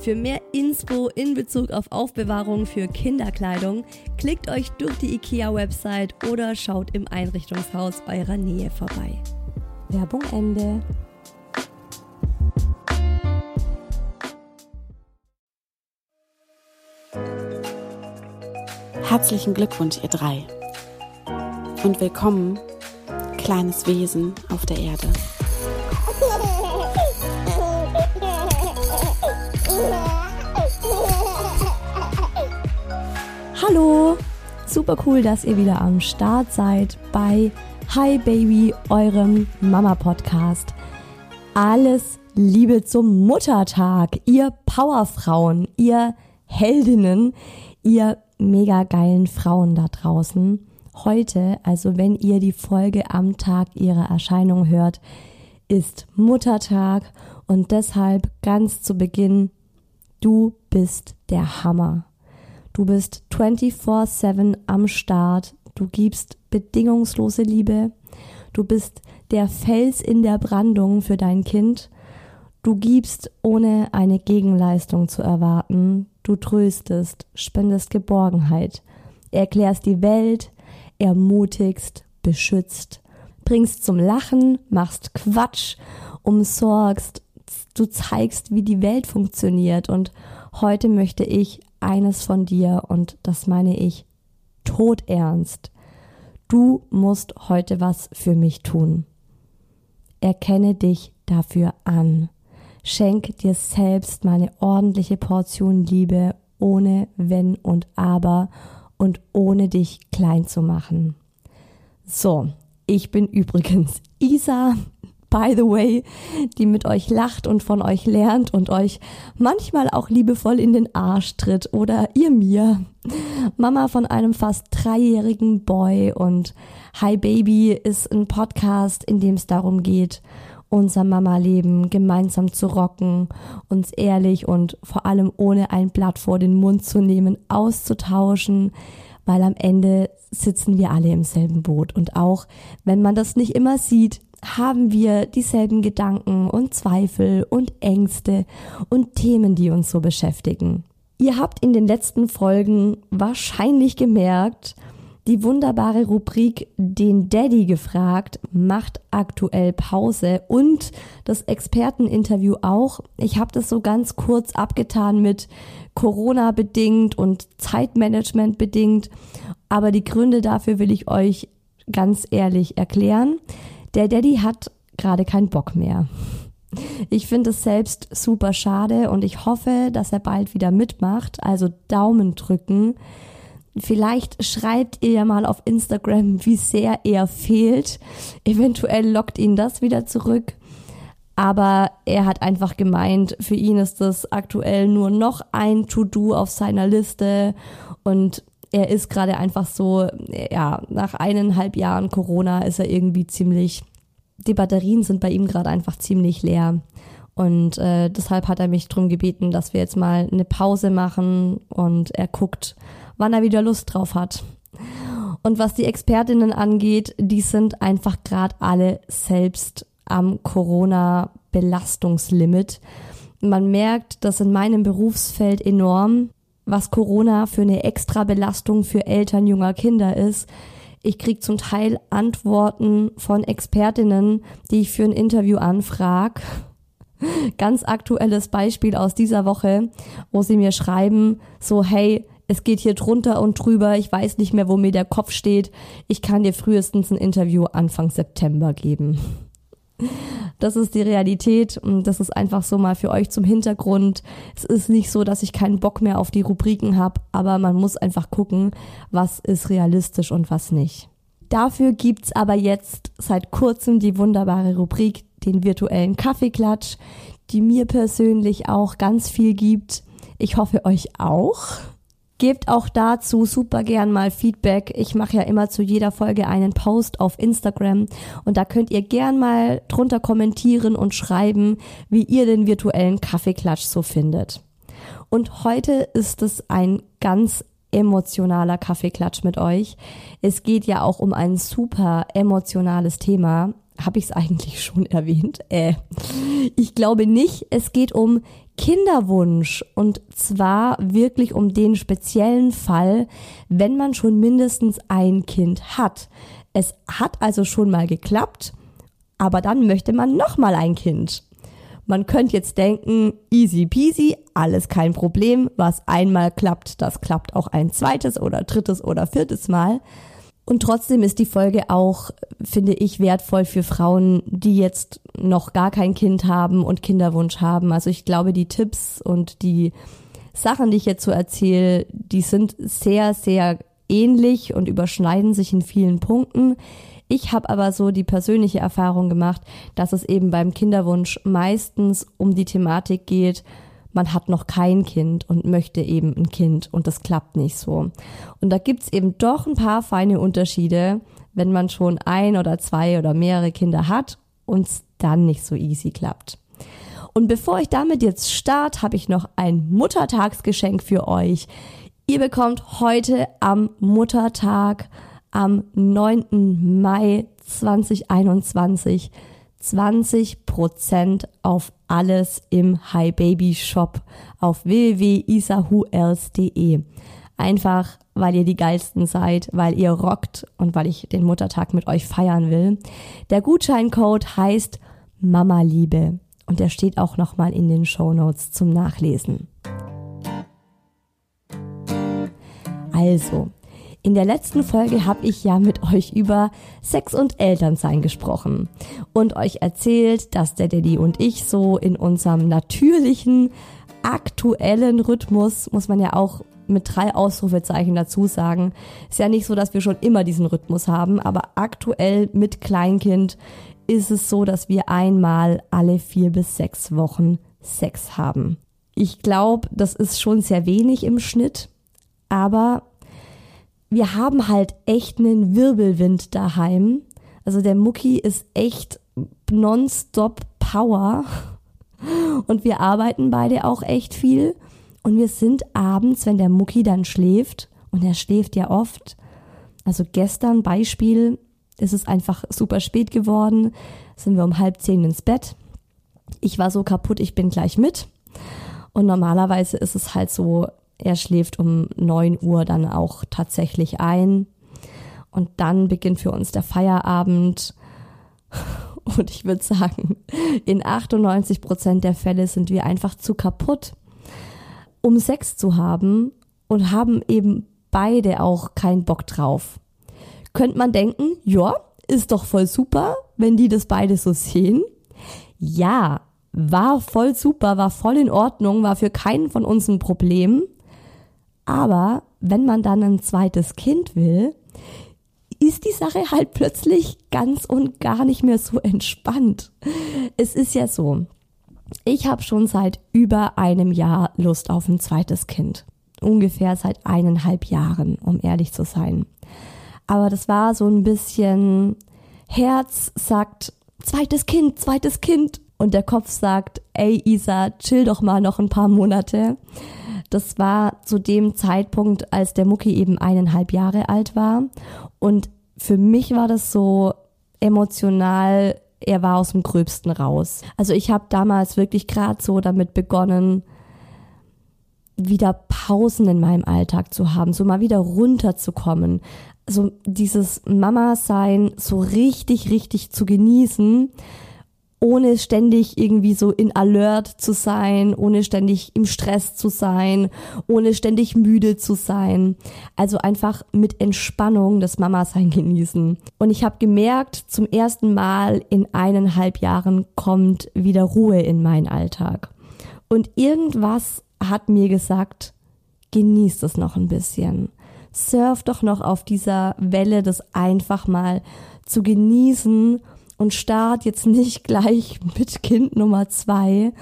Für mehr Inspo in Bezug auf Aufbewahrung für Kinderkleidung klickt euch durch die IKEA-Website oder schaut im Einrichtungshaus eurer Nähe vorbei. Werbung Ende. Herzlichen Glückwunsch, ihr drei. Und willkommen, kleines Wesen auf der Erde. Hallo! Super cool, dass ihr wieder am Start seid bei Hi Baby, eurem Mama-Podcast. Alles Liebe zum Muttertag, ihr Powerfrauen, ihr Heldinnen, ihr mega geilen Frauen da draußen. Heute, also wenn ihr die Folge am Tag ihrer Erscheinung hört, ist Muttertag und deshalb ganz zu Beginn, du bist der Hammer. Du bist 24/7 am Start. Du gibst bedingungslose Liebe. Du bist der Fels in der Brandung für dein Kind. Du gibst, ohne eine Gegenleistung zu erwarten. Du tröstest, spendest Geborgenheit, erklärst die Welt, ermutigst, beschützt, bringst zum Lachen, machst Quatsch, umsorgst, du zeigst, wie die Welt funktioniert. Und heute möchte ich eines von dir und das meine ich todernst. Du musst heute was für mich tun. Erkenne dich dafür an. Schenk dir selbst meine ordentliche Portion Liebe ohne Wenn und Aber und ohne dich klein zu machen. So, ich bin übrigens Isa by the way, die mit euch lacht und von euch lernt und euch manchmal auch liebevoll in den Arsch tritt oder ihr mir. Mama von einem fast dreijährigen Boy und Hi Baby ist ein Podcast, in dem es darum geht, unser Mama-Leben gemeinsam zu rocken, uns ehrlich und vor allem ohne ein Blatt vor den Mund zu nehmen, auszutauschen, weil am Ende sitzen wir alle im selben Boot. Und auch wenn man das nicht immer sieht, haben wir dieselben Gedanken und Zweifel und Ängste und Themen, die uns so beschäftigen. Ihr habt in den letzten Folgen wahrscheinlich gemerkt, die wunderbare Rubrik Den Daddy gefragt macht aktuell Pause und das Experteninterview auch. Ich habe das so ganz kurz abgetan mit Corona bedingt und Zeitmanagement bedingt, aber die Gründe dafür will ich euch ganz ehrlich erklären. Der Daddy hat gerade keinen Bock mehr. Ich finde es selbst super schade und ich hoffe, dass er bald wieder mitmacht. Also Daumen drücken. Vielleicht schreibt ihr ja mal auf Instagram, wie sehr er fehlt. Eventuell lockt ihn das wieder zurück. Aber er hat einfach gemeint, für ihn ist das aktuell nur noch ein To-Do auf seiner Liste und er ist gerade einfach so, ja, nach eineinhalb Jahren Corona ist er irgendwie ziemlich, die Batterien sind bei ihm gerade einfach ziemlich leer. Und äh, deshalb hat er mich drum gebeten, dass wir jetzt mal eine Pause machen und er guckt, wann er wieder Lust drauf hat. Und was die Expertinnen angeht, die sind einfach gerade alle selbst am Corona-Belastungslimit. Man merkt das in meinem Berufsfeld enorm, was Corona für eine extra Belastung für Eltern junger Kinder ist. Ich krieg zum Teil Antworten von Expertinnen, die ich für ein Interview anfrage. Ganz aktuelles Beispiel aus dieser Woche, wo sie mir schreiben, so hey, es geht hier drunter und drüber, ich weiß nicht mehr, wo mir der Kopf steht, ich kann dir frühestens ein Interview Anfang September geben. Das ist die Realität und das ist einfach so mal für euch zum Hintergrund. Es ist nicht so, dass ich keinen Bock mehr auf die Rubriken habe, aber man muss einfach gucken, was ist realistisch und was nicht. Dafür gibt's aber jetzt seit kurzem die wunderbare Rubrik, den virtuellen Kaffeeklatsch, die mir persönlich auch ganz viel gibt. Ich hoffe euch auch. Gebt auch dazu super gern mal Feedback. Ich mache ja immer zu jeder Folge einen Post auf Instagram und da könnt ihr gern mal drunter kommentieren und schreiben, wie ihr den virtuellen Kaffeeklatsch so findet. Und heute ist es ein ganz emotionaler Kaffeeklatsch mit euch. Es geht ja auch um ein super emotionales Thema. Habe ich es eigentlich schon erwähnt? Äh, ich glaube nicht. Es geht um Kinderwunsch und zwar wirklich um den speziellen Fall, wenn man schon mindestens ein Kind hat. Es hat also schon mal geklappt, aber dann möchte man noch mal ein Kind. Man könnte jetzt denken, easy peasy, alles kein Problem, was einmal klappt, das klappt auch ein zweites oder drittes oder viertes Mal. Und trotzdem ist die Folge auch, finde ich, wertvoll für Frauen, die jetzt noch gar kein Kind haben und Kinderwunsch haben. Also ich glaube, die Tipps und die Sachen, die ich jetzt so erzähle, die sind sehr, sehr ähnlich und überschneiden sich in vielen Punkten. Ich habe aber so die persönliche Erfahrung gemacht, dass es eben beim Kinderwunsch meistens um die Thematik geht, man hat noch kein Kind und möchte eben ein Kind und das klappt nicht so. Und da gibt's eben doch ein paar feine Unterschiede, wenn man schon ein oder zwei oder mehrere Kinder hat und es dann nicht so easy klappt. Und bevor ich damit jetzt starte, habe ich noch ein Muttertagsgeschenk für euch. Ihr bekommt heute am Muttertag am 9. Mai 2021 20% auf alles im Hi Baby Shop auf www.isahuels.de. Einfach, weil ihr die geilsten seid, weil ihr rockt und weil ich den Muttertag mit euch feiern will. Der Gutscheincode heißt Mama Liebe und der steht auch nochmal in den Show Notes zum Nachlesen. Also, in der letzten Folge habe ich ja mit euch über Sex und Elternsein gesprochen und euch erzählt, dass der Daddy und ich so in unserem natürlichen, aktuellen Rhythmus, muss man ja auch mit drei Ausrufezeichen dazu sagen, ist ja nicht so, dass wir schon immer diesen Rhythmus haben, aber aktuell mit Kleinkind ist es so, dass wir einmal alle vier bis sechs Wochen Sex haben. Ich glaube, das ist schon sehr wenig im Schnitt, aber wir haben halt echt einen Wirbelwind daheim. Also der Mucki ist echt nonstop Power. Und wir arbeiten beide auch echt viel. Und wir sind abends, wenn der Mucki dann schläft, und er schläft ja oft. Also gestern Beispiel, ist es einfach super spät geworden, sind wir um halb zehn ins Bett. Ich war so kaputt, ich bin gleich mit. Und normalerweise ist es halt so, er schläft um neun Uhr dann auch tatsächlich ein. Und dann beginnt für uns der Feierabend. Und ich würde sagen, in 98 Prozent der Fälle sind wir einfach zu kaputt, um Sex zu haben und haben eben beide auch keinen Bock drauf. Könnte man denken, ja, ist doch voll super, wenn die das beide so sehen. Ja, war voll super, war voll in Ordnung, war für keinen von uns ein Problem. Aber wenn man dann ein zweites Kind will, ist die Sache halt plötzlich ganz und gar nicht mehr so entspannt. Es ist ja so, ich habe schon seit über einem Jahr Lust auf ein zweites Kind. Ungefähr seit eineinhalb Jahren, um ehrlich zu sein. Aber das war so ein bisschen Herz sagt zweites Kind, zweites Kind. und der Kopf sagt, ey Isa, chill doch mal noch ein paar Monate. Das war zu dem Zeitpunkt, als der Mucki eben eineinhalb Jahre alt war. Und für mich war das so emotional, er war aus dem Gröbsten raus. Also ich habe damals wirklich gerade so damit begonnen, wieder Pausen in meinem Alltag zu haben, so mal wieder runterzukommen. So dieses Mama-Sein so richtig, richtig zu genießen ohne ständig irgendwie so in Alert zu sein, ohne ständig im Stress zu sein, ohne ständig müde zu sein. Also einfach mit Entspannung das Mama-Sein genießen. Und ich habe gemerkt, zum ersten Mal in eineinhalb Jahren kommt wieder Ruhe in meinen Alltag. Und irgendwas hat mir gesagt, genieß es noch ein bisschen. Surf doch noch auf dieser Welle, das einfach mal zu genießen und start jetzt nicht gleich mit Kind Nummer zwei.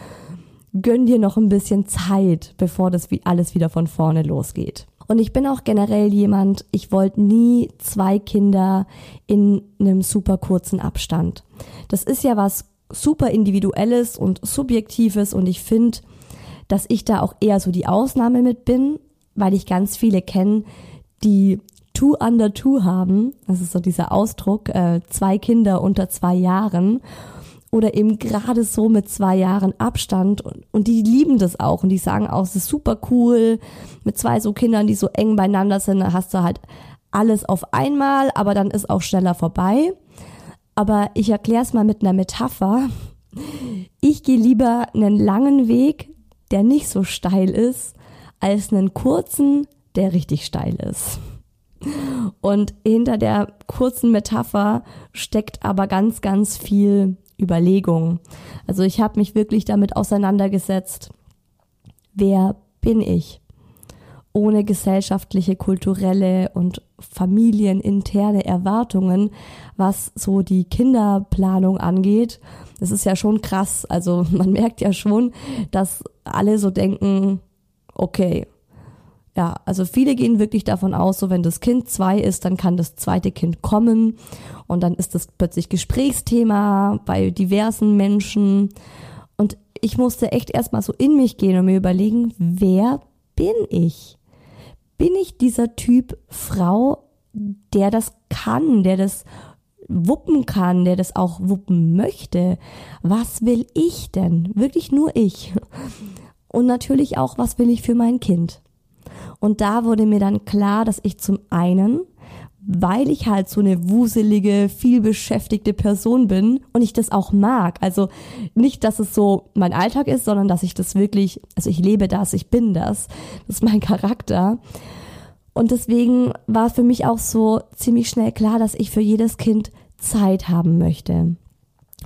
Gönn dir noch ein bisschen Zeit, bevor das wie alles wieder von vorne losgeht. Und ich bin auch generell jemand, ich wollte nie zwei Kinder in einem super kurzen Abstand. Das ist ja was super individuelles und subjektives und ich finde, dass ich da auch eher so die Ausnahme mit bin, weil ich ganz viele kenne, die Two Under Two haben. Das ist so dieser Ausdruck, äh, zwei Kinder unter zwei Jahren. Oder eben gerade so mit zwei Jahren Abstand. Und, und die lieben das auch. Und die sagen auch, es ist super cool. Mit zwei so Kindern, die so eng beieinander sind, da hast du halt alles auf einmal, aber dann ist auch schneller vorbei. Aber ich erkläre es mal mit einer Metapher. Ich gehe lieber einen langen Weg, der nicht so steil ist, als einen kurzen, der richtig steil ist. Und hinter der kurzen Metapher steckt aber ganz, ganz viel Überlegung. Also ich habe mich wirklich damit auseinandergesetzt, wer bin ich? Ohne gesellschaftliche, kulturelle und familieninterne Erwartungen, was so die Kinderplanung angeht. Das ist ja schon krass. Also man merkt ja schon, dass alle so denken, okay, ja, also viele gehen wirklich davon aus, so wenn das Kind zwei ist, dann kann das zweite Kind kommen und dann ist das plötzlich Gesprächsthema bei diversen Menschen. Und ich musste echt erstmal so in mich gehen und mir überlegen, wer bin ich? Bin ich dieser Typ Frau, der das kann, der das wuppen kann, der das auch wuppen möchte? Was will ich denn? Wirklich nur ich. Und natürlich auch, was will ich für mein Kind? Und da wurde mir dann klar, dass ich zum einen weil ich halt so eine wuselige, viel beschäftigte Person bin und ich das auch mag. Also nicht, dass es so mein Alltag ist, sondern dass ich das wirklich, also ich lebe das, ich bin das. Das ist mein Charakter. Und deswegen war für mich auch so ziemlich schnell klar, dass ich für jedes Kind Zeit haben möchte.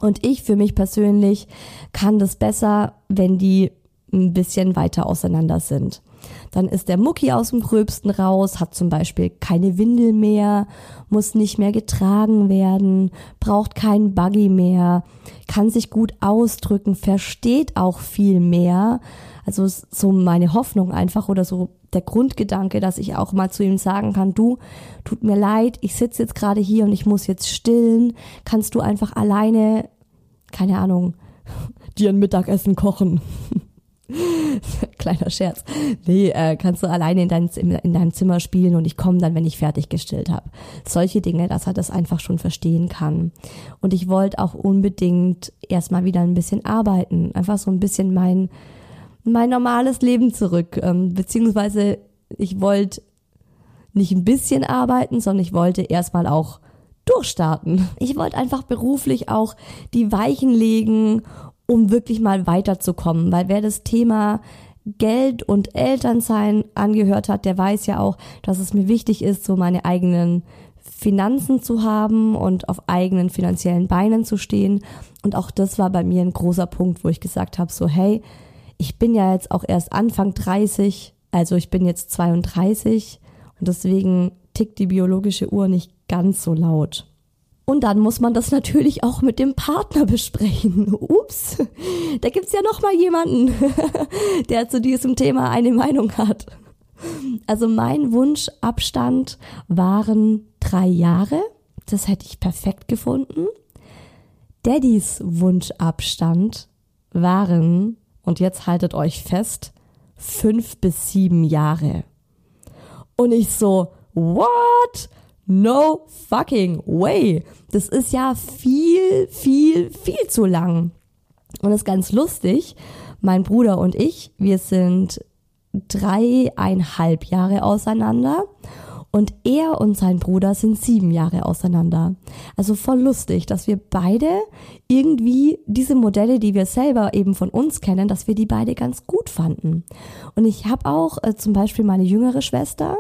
Und ich für mich persönlich kann das besser, wenn die ein bisschen weiter auseinander sind. Dann ist der Mucki aus dem Gröbsten raus, hat zum Beispiel keine Windel mehr, muss nicht mehr getragen werden, braucht keinen Buggy mehr, kann sich gut ausdrücken, versteht auch viel mehr. Also so meine Hoffnung einfach oder so der Grundgedanke, dass ich auch mal zu ihm sagen kann, du, tut mir leid, ich sitze jetzt gerade hier und ich muss jetzt stillen, kannst du einfach alleine, keine Ahnung, dir ein Mittagessen kochen. Kleiner Scherz. Nee, äh, kannst du alleine in, dein, in deinem Zimmer spielen und ich komme dann, wenn ich fertig gestillt habe. Solche Dinge, dass er das einfach schon verstehen kann. Und ich wollte auch unbedingt erstmal wieder ein bisschen arbeiten. Einfach so ein bisschen mein, mein normales Leben zurück. Ähm, beziehungsweise ich wollte nicht ein bisschen arbeiten, sondern ich wollte erstmal auch durchstarten. Ich wollte einfach beruflich auch die Weichen legen um wirklich mal weiterzukommen. Weil wer das Thema Geld und Elternsein angehört hat, der weiß ja auch, dass es mir wichtig ist, so meine eigenen Finanzen zu haben und auf eigenen finanziellen Beinen zu stehen. Und auch das war bei mir ein großer Punkt, wo ich gesagt habe, so hey, ich bin ja jetzt auch erst Anfang 30, also ich bin jetzt 32 und deswegen tickt die biologische Uhr nicht ganz so laut. Und dann muss man das natürlich auch mit dem Partner besprechen. Ups, da gibt's ja noch mal jemanden, der zu diesem Thema eine Meinung hat. Also mein Wunschabstand waren drei Jahre. Das hätte ich perfekt gefunden. Daddys Wunschabstand waren, und jetzt haltet euch fest, fünf bis sieben Jahre. Und ich so, what? No fucking way. Das ist ja viel, viel, viel zu lang. Und das ist ganz lustig. Mein Bruder und ich, wir sind dreieinhalb Jahre auseinander und er und sein Bruder sind sieben Jahre auseinander. Also voll lustig, dass wir beide irgendwie diese Modelle, die wir selber eben von uns kennen, dass wir die beide ganz gut fanden. Und ich habe auch äh, zum Beispiel meine jüngere Schwester,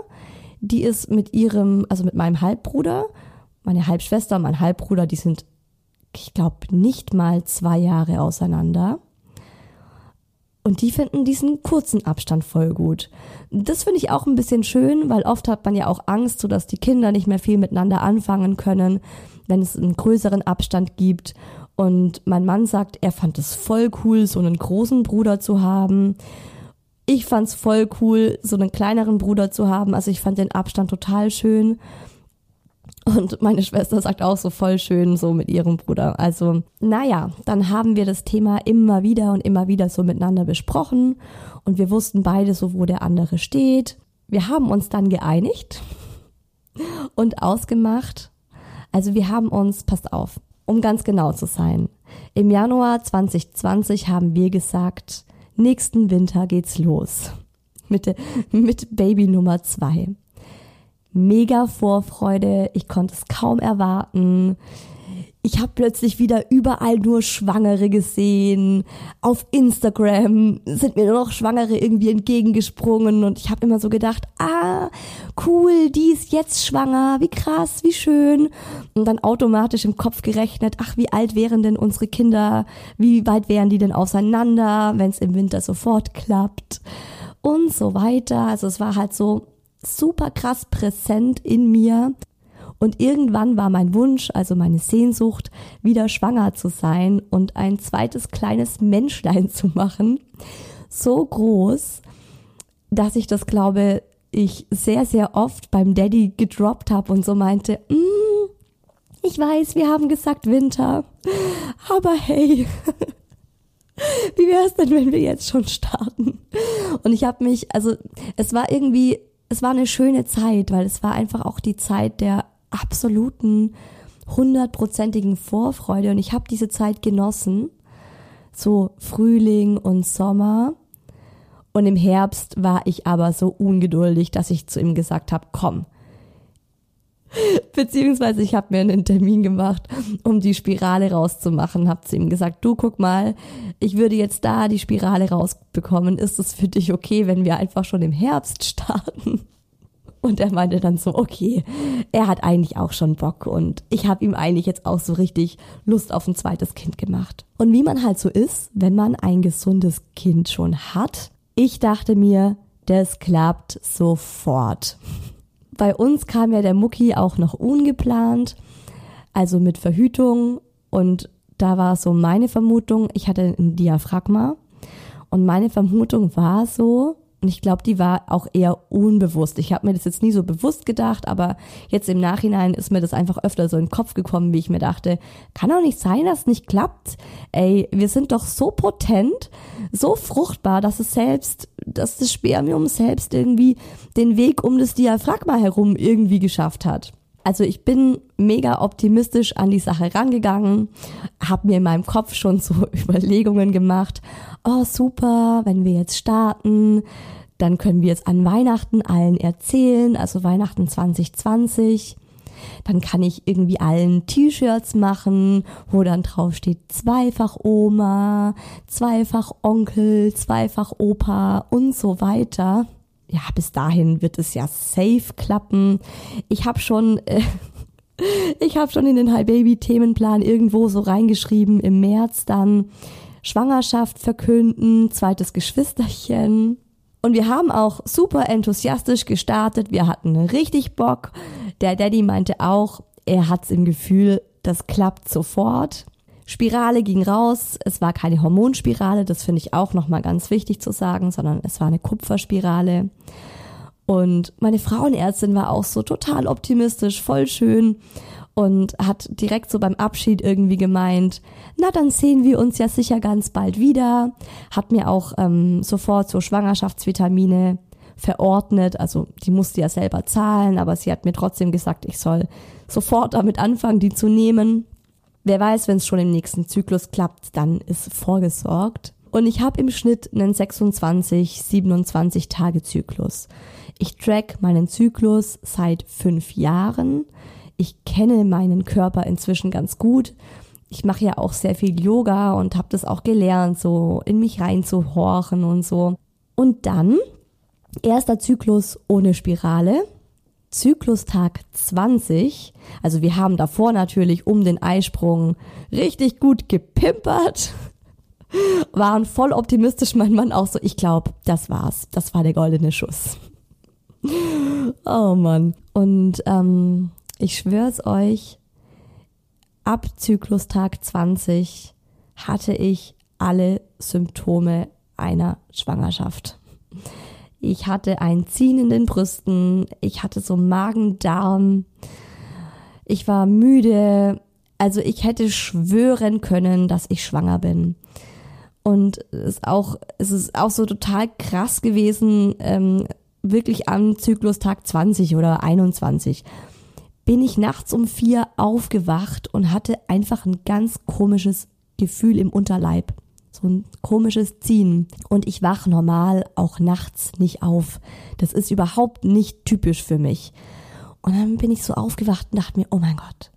die ist mit ihrem, also mit meinem Halbbruder, meine Halbschwester und mein Halbbruder, die sind, ich glaube, nicht mal zwei Jahre auseinander. Und die finden diesen kurzen Abstand voll gut. Das finde ich auch ein bisschen schön, weil oft hat man ja auch Angst, so dass die Kinder nicht mehr viel miteinander anfangen können, wenn es einen größeren Abstand gibt. Und mein Mann sagt, er fand es voll cool, so einen großen Bruder zu haben. Ich fand es voll cool, so einen kleineren Bruder zu haben. Also ich fand den Abstand total schön. Und meine Schwester sagt auch so voll schön so mit ihrem Bruder. Also, naja, dann haben wir das Thema immer wieder und immer wieder so miteinander besprochen und wir wussten beide so, wo der andere steht. Wir haben uns dann geeinigt und ausgemacht. Also wir haben uns, passt auf, um ganz genau zu sein. Im Januar 2020 haben wir gesagt, nächsten Winter geht's los. Mit, mit Baby Nummer zwei mega Vorfreude. Ich konnte es kaum erwarten. Ich habe plötzlich wieder überall nur Schwangere gesehen. Auf Instagram sind mir nur noch Schwangere irgendwie entgegengesprungen und ich habe immer so gedacht, ah, cool, die ist jetzt schwanger, wie krass, wie schön. Und dann automatisch im Kopf gerechnet, ach, wie alt wären denn unsere Kinder? Wie weit wären die denn auseinander, wenn es im Winter sofort klappt? Und so weiter. Also es war halt so super krass präsent in mir. Und irgendwann war mein Wunsch, also meine Sehnsucht, wieder schwanger zu sein und ein zweites kleines Menschlein zu machen, so groß, dass ich das, glaube ich, sehr, sehr oft beim Daddy gedroppt habe und so meinte, mm, ich weiß, wir haben gesagt Winter, aber hey, wie wäre es denn, wenn wir jetzt schon starten? Und ich habe mich, also es war irgendwie es war eine schöne Zeit, weil es war einfach auch die Zeit der absoluten hundertprozentigen Vorfreude und ich habe diese Zeit genossen. So Frühling und Sommer. Und im Herbst war ich aber so ungeduldig, dass ich zu ihm gesagt habe, komm, Beziehungsweise ich habe mir einen Termin gemacht, um die Spirale rauszumachen. Hab zu ihm gesagt, du guck mal, ich würde jetzt da die Spirale rausbekommen. Ist es für dich okay, wenn wir einfach schon im Herbst starten? Und er meinte dann so, okay, er hat eigentlich auch schon Bock und ich habe ihm eigentlich jetzt auch so richtig Lust auf ein zweites Kind gemacht. Und wie man halt so ist, wenn man ein gesundes Kind schon hat, ich dachte mir, das klappt sofort. Bei uns kam ja der Mucki auch noch ungeplant, also mit Verhütung. Und da war so meine Vermutung, ich hatte ein Diaphragma. Und meine Vermutung war so, und ich glaube, die war auch eher unbewusst. Ich habe mir das jetzt nie so bewusst gedacht, aber jetzt im Nachhinein ist mir das einfach öfter so in den Kopf gekommen, wie ich mir dachte, kann doch nicht sein, dass es nicht klappt. Ey, wir sind doch so potent, so fruchtbar, dass es selbst, dass das Spermium selbst irgendwie den Weg um das Diaphragma herum irgendwie geschafft hat. Also ich bin mega optimistisch an die Sache rangegangen, habe mir in meinem Kopf schon so Überlegungen gemacht. Oh super, wenn wir jetzt starten, dann können wir es an Weihnachten allen erzählen, also Weihnachten 2020. Dann kann ich irgendwie allen T-Shirts machen, wo dann drauf steht zweifach Oma, zweifach Onkel, zweifach Opa und so weiter ja, bis dahin wird es ja safe klappen. Ich habe schon, äh, ich habe schon in den High Baby Themenplan irgendwo so reingeschrieben im März dann Schwangerschaft verkünden, zweites Geschwisterchen. Und wir haben auch super enthusiastisch gestartet. Wir hatten richtig Bock. Der Daddy meinte auch, er hat's im Gefühl, das klappt sofort. Spirale ging raus. Es war keine Hormonspirale, das finde ich auch nochmal ganz wichtig zu sagen, sondern es war eine Kupferspirale. Und meine Frauenärztin war auch so total optimistisch, voll schön. und hat direkt so beim Abschied irgendwie gemeint, na dann sehen wir uns ja sicher ganz bald wieder, hat mir auch ähm, sofort so Schwangerschaftsvitamine verordnet, also die musste ja selber zahlen, aber sie hat mir trotzdem gesagt, ich soll sofort damit anfangen, die zu nehmen. Wer weiß, wenn es schon im nächsten Zyklus klappt, dann ist vorgesorgt. Und ich habe im Schnitt einen 26, 27 Tage Zyklus. Ich track meinen Zyklus seit fünf Jahren ich kenne meinen Körper inzwischen ganz gut. Ich mache ja auch sehr viel Yoga und habe das auch gelernt, so in mich reinzuhorchen und so. Und dann erster Zyklus ohne Spirale, Zyklustag 20. Also wir haben davor natürlich um den Eisprung richtig gut gepimpert. Waren voll optimistisch, mein Mann auch so. Ich glaube, das war's. Das war der goldene Schuss. Oh Mann. Und ähm, ich schwör's euch, ab Zyklustag 20 hatte ich alle Symptome einer Schwangerschaft. Ich hatte ein Ziehen in den Brüsten, ich hatte so Magen-Darm, ich war müde, also ich hätte schwören können, dass ich schwanger bin. Und es ist auch, es ist auch so total krass gewesen, ähm, wirklich am Zyklustag 20 oder 21 bin ich nachts um vier aufgewacht und hatte einfach ein ganz komisches Gefühl im Unterleib. So ein komisches Ziehen. Und ich wach normal auch nachts nicht auf. Das ist überhaupt nicht typisch für mich. Und dann bin ich so aufgewacht und dachte mir, oh mein Gott,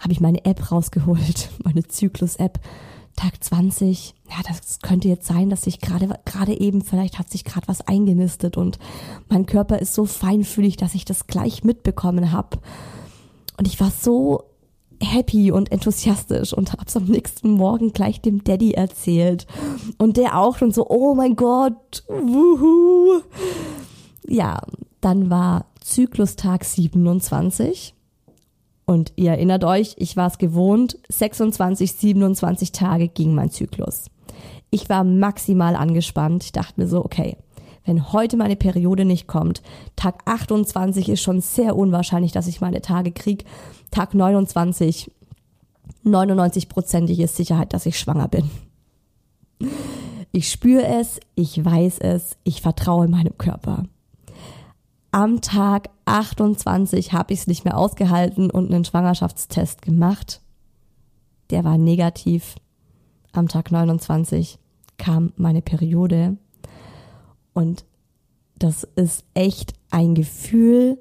habe ich meine App rausgeholt, meine Zyklus-App Tag 20, ja, das könnte jetzt sein, dass sich gerade gerade eben vielleicht hat sich gerade was eingenistet und mein Körper ist so feinfühlig, dass ich das gleich mitbekommen habe. Und ich war so happy und enthusiastisch und hab's am nächsten Morgen gleich dem Daddy erzählt. Und der auch schon so, oh mein Gott, wuhu. Ja, dann war Zyklustag 27 und ihr erinnert euch, ich war es gewohnt, 26, 27 Tage ging mein Zyklus. Ich war maximal angespannt. Ich dachte mir so, okay, wenn heute meine Periode nicht kommt, Tag 28 ist schon sehr unwahrscheinlich, dass ich meine Tage krieg. Tag 29, 99-prozentige Sicherheit, dass ich schwanger bin. Ich spüre es, ich weiß es, ich vertraue meinem Körper am Tag 28 habe ich es nicht mehr ausgehalten und einen Schwangerschaftstest gemacht. Der war negativ. Am Tag 29 kam meine Periode. Und das ist echt ein Gefühl.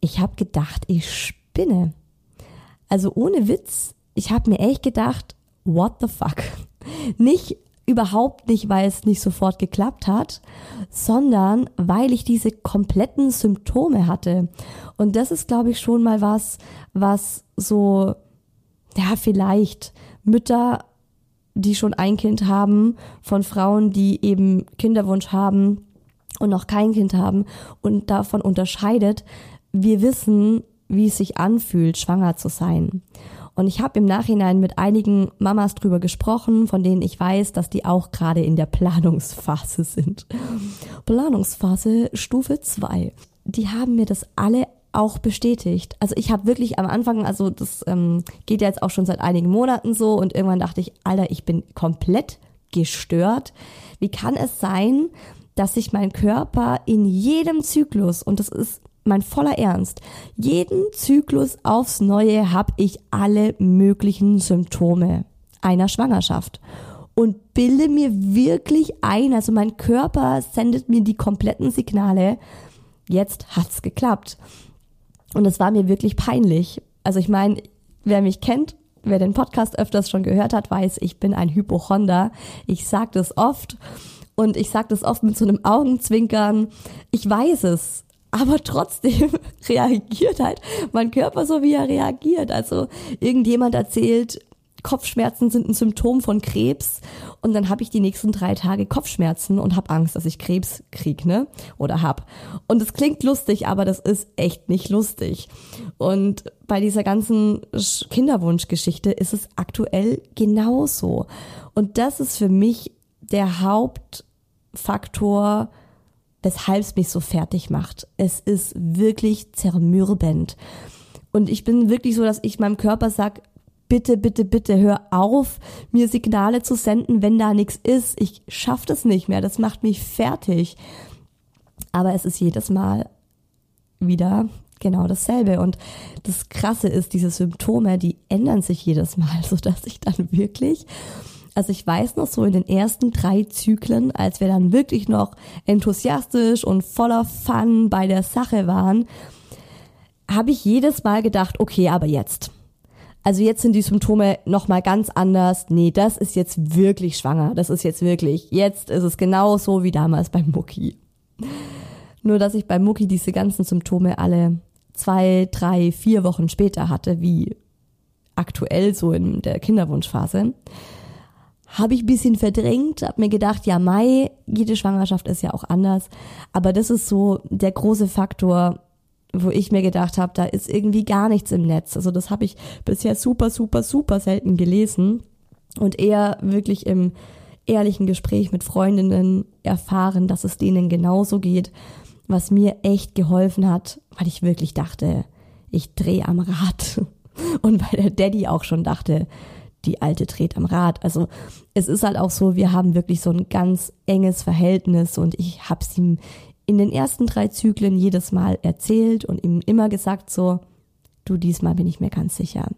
Ich habe gedacht, ich spinne. Also ohne Witz, ich habe mir echt gedacht, what the fuck? Nicht überhaupt nicht, weil es nicht sofort geklappt hat, sondern weil ich diese kompletten Symptome hatte. Und das ist, glaube ich, schon mal was, was so, ja, vielleicht Mütter, die schon ein Kind haben, von Frauen, die eben Kinderwunsch haben und noch kein Kind haben und davon unterscheidet. Wir wissen, wie es sich anfühlt, schwanger zu sein. Und ich habe im Nachhinein mit einigen Mamas drüber gesprochen, von denen ich weiß, dass die auch gerade in der Planungsphase sind. Planungsphase Stufe 2. Die haben mir das alle auch bestätigt. Also ich habe wirklich am Anfang, also das ähm, geht ja jetzt auch schon seit einigen Monaten so und irgendwann dachte ich, Alter, ich bin komplett gestört. Wie kann es sein, dass sich mein Körper in jedem Zyklus, und das ist mein voller Ernst. Jeden Zyklus aufs Neue habe ich alle möglichen Symptome einer Schwangerschaft und bilde mir wirklich ein, also mein Körper sendet mir die kompletten Signale, jetzt hat's geklappt. Und es war mir wirklich peinlich. Also ich meine, wer mich kennt, wer den Podcast öfters schon gehört hat, weiß, ich bin ein Hypochonder. Ich sage das oft und ich sage das oft mit so einem Augenzwinkern. Ich weiß es aber trotzdem reagiert halt mein Körper so, wie er reagiert. Also irgendjemand erzählt, Kopfschmerzen sind ein Symptom von Krebs und dann habe ich die nächsten drei Tage Kopfschmerzen und habe Angst, dass ich Krebs krieg, ne? Oder hab. Und es klingt lustig, aber das ist echt nicht lustig. Und bei dieser ganzen Kinderwunschgeschichte ist es aktuell genauso. Und das ist für mich der Hauptfaktor, weshalb es mich so fertig macht. Es ist wirklich zermürbend. Und ich bin wirklich so, dass ich meinem Körper sag, bitte, bitte, bitte hör auf, mir Signale zu senden, wenn da nichts ist. Ich schaff das nicht mehr. Das macht mich fertig. Aber es ist jedes Mal wieder genau dasselbe. Und das Krasse ist, diese Symptome, die ändern sich jedes Mal, so dass ich dann wirklich also ich weiß noch so in den ersten drei Zyklen, als wir dann wirklich noch enthusiastisch und voller Fun bei der Sache waren, habe ich jedes Mal gedacht, okay, aber jetzt. Also jetzt sind die Symptome nochmal ganz anders. Nee, das ist jetzt wirklich schwanger. Das ist jetzt wirklich, jetzt ist es genauso wie damals beim Mucki. Nur, dass ich bei Mucki diese ganzen Symptome alle zwei, drei, vier Wochen später hatte, wie aktuell so in der Kinderwunschphase habe ich bisschen verdrängt, habe mir gedacht, ja, Mai, jede Schwangerschaft ist ja auch anders. Aber das ist so der große Faktor, wo ich mir gedacht habe, da ist irgendwie gar nichts im Netz. Also das habe ich bisher super, super, super selten gelesen und eher wirklich im ehrlichen Gespräch mit Freundinnen erfahren, dass es denen genauso geht, was mir echt geholfen hat, weil ich wirklich dachte, ich drehe am Rad. Und weil der Daddy auch schon dachte, die alte dreht am Rad. Also es ist halt auch so, wir haben wirklich so ein ganz enges Verhältnis und ich habe es ihm in den ersten drei Zyklen jedes Mal erzählt und ihm immer gesagt so, du diesmal bin ich mir ganz sicher.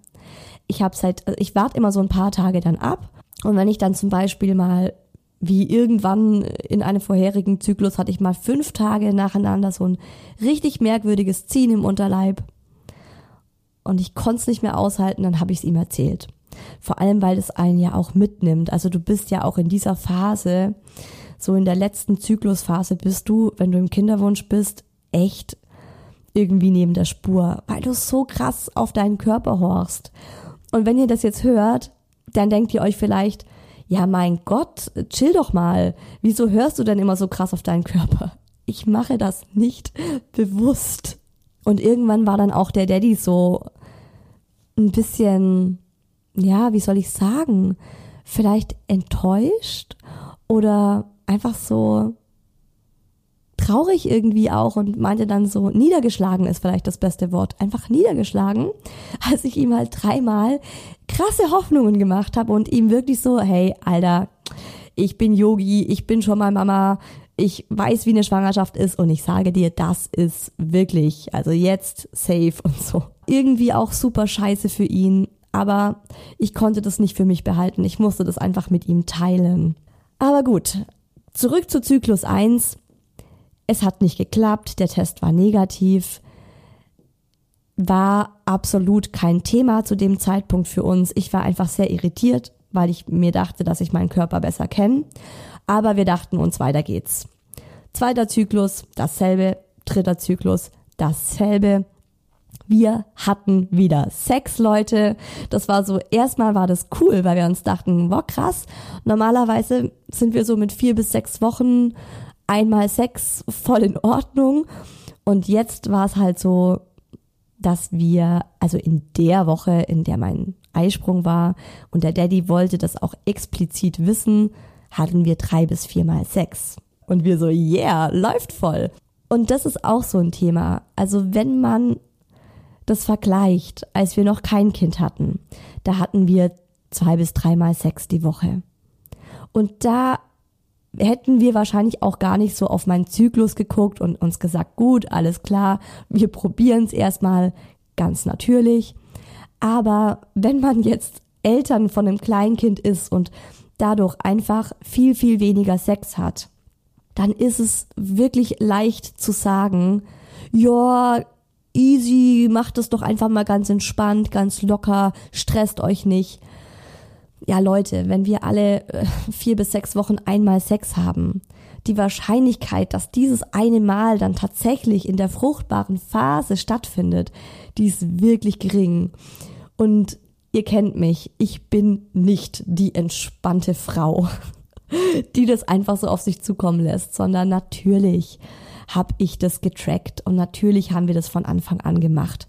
Ich habe seit, also ich warte immer so ein paar Tage dann ab und wenn ich dann zum Beispiel mal wie irgendwann in einem vorherigen Zyklus hatte ich mal fünf Tage nacheinander so ein richtig merkwürdiges Ziehen im Unterleib und ich konnte es nicht mehr aushalten, dann habe ich es ihm erzählt. Vor allem, weil es einen ja auch mitnimmt. Also du bist ja auch in dieser Phase, so in der letzten Zyklusphase bist du, wenn du im Kinderwunsch bist, echt irgendwie neben der Spur, weil du so krass auf deinen Körper horchst. Und wenn ihr das jetzt hört, dann denkt ihr euch vielleicht, ja mein Gott, chill doch mal. Wieso hörst du denn immer so krass auf deinen Körper? Ich mache das nicht bewusst. Und irgendwann war dann auch der Daddy so ein bisschen ja, wie soll ich sagen, vielleicht enttäuscht oder einfach so traurig irgendwie auch und meinte dann so, niedergeschlagen ist vielleicht das beste Wort, einfach niedergeschlagen, als ich ihm halt dreimal krasse Hoffnungen gemacht habe und ihm wirklich so, hey, Alter, ich bin Yogi, ich bin schon mal Mama, ich weiß, wie eine Schwangerschaft ist und ich sage dir, das ist wirklich, also jetzt safe und so. Irgendwie auch super scheiße für ihn, aber ich konnte das nicht für mich behalten. Ich musste das einfach mit ihm teilen. Aber gut, zurück zu Zyklus 1. Es hat nicht geklappt, der Test war negativ, war absolut kein Thema zu dem Zeitpunkt für uns. Ich war einfach sehr irritiert, weil ich mir dachte, dass ich meinen Körper besser kenne. Aber wir dachten uns, weiter geht's. Zweiter Zyklus, dasselbe. Dritter Zyklus, dasselbe wir hatten wieder Sex, Leute. Das war so, erstmal war das cool, weil wir uns dachten, wow, krass. Normalerweise sind wir so mit vier bis sechs Wochen einmal Sex voll in Ordnung. Und jetzt war es halt so, dass wir, also in der Woche, in der mein Eisprung war und der Daddy wollte das auch explizit wissen, hatten wir drei bis viermal Sex. Und wir so, yeah, läuft voll. Und das ist auch so ein Thema. Also wenn man das vergleicht, als wir noch kein Kind hatten, da hatten wir zwei bis dreimal Sex die Woche. Und da hätten wir wahrscheinlich auch gar nicht so auf meinen Zyklus geguckt und uns gesagt, gut, alles klar, wir probieren es erstmal ganz natürlich. Aber wenn man jetzt Eltern von einem Kleinkind ist und dadurch einfach viel, viel weniger Sex hat, dann ist es wirklich leicht zu sagen, ja, easy, macht es doch einfach mal ganz entspannt, ganz locker, stresst euch nicht. Ja, Leute, wenn wir alle äh, vier bis sechs Wochen einmal Sex haben, die Wahrscheinlichkeit, dass dieses eine Mal dann tatsächlich in der fruchtbaren Phase stattfindet, die ist wirklich gering. Und ihr kennt mich, ich bin nicht die entspannte Frau, die das einfach so auf sich zukommen lässt, sondern natürlich habe ich das getrackt. Und natürlich haben wir das von Anfang an gemacht,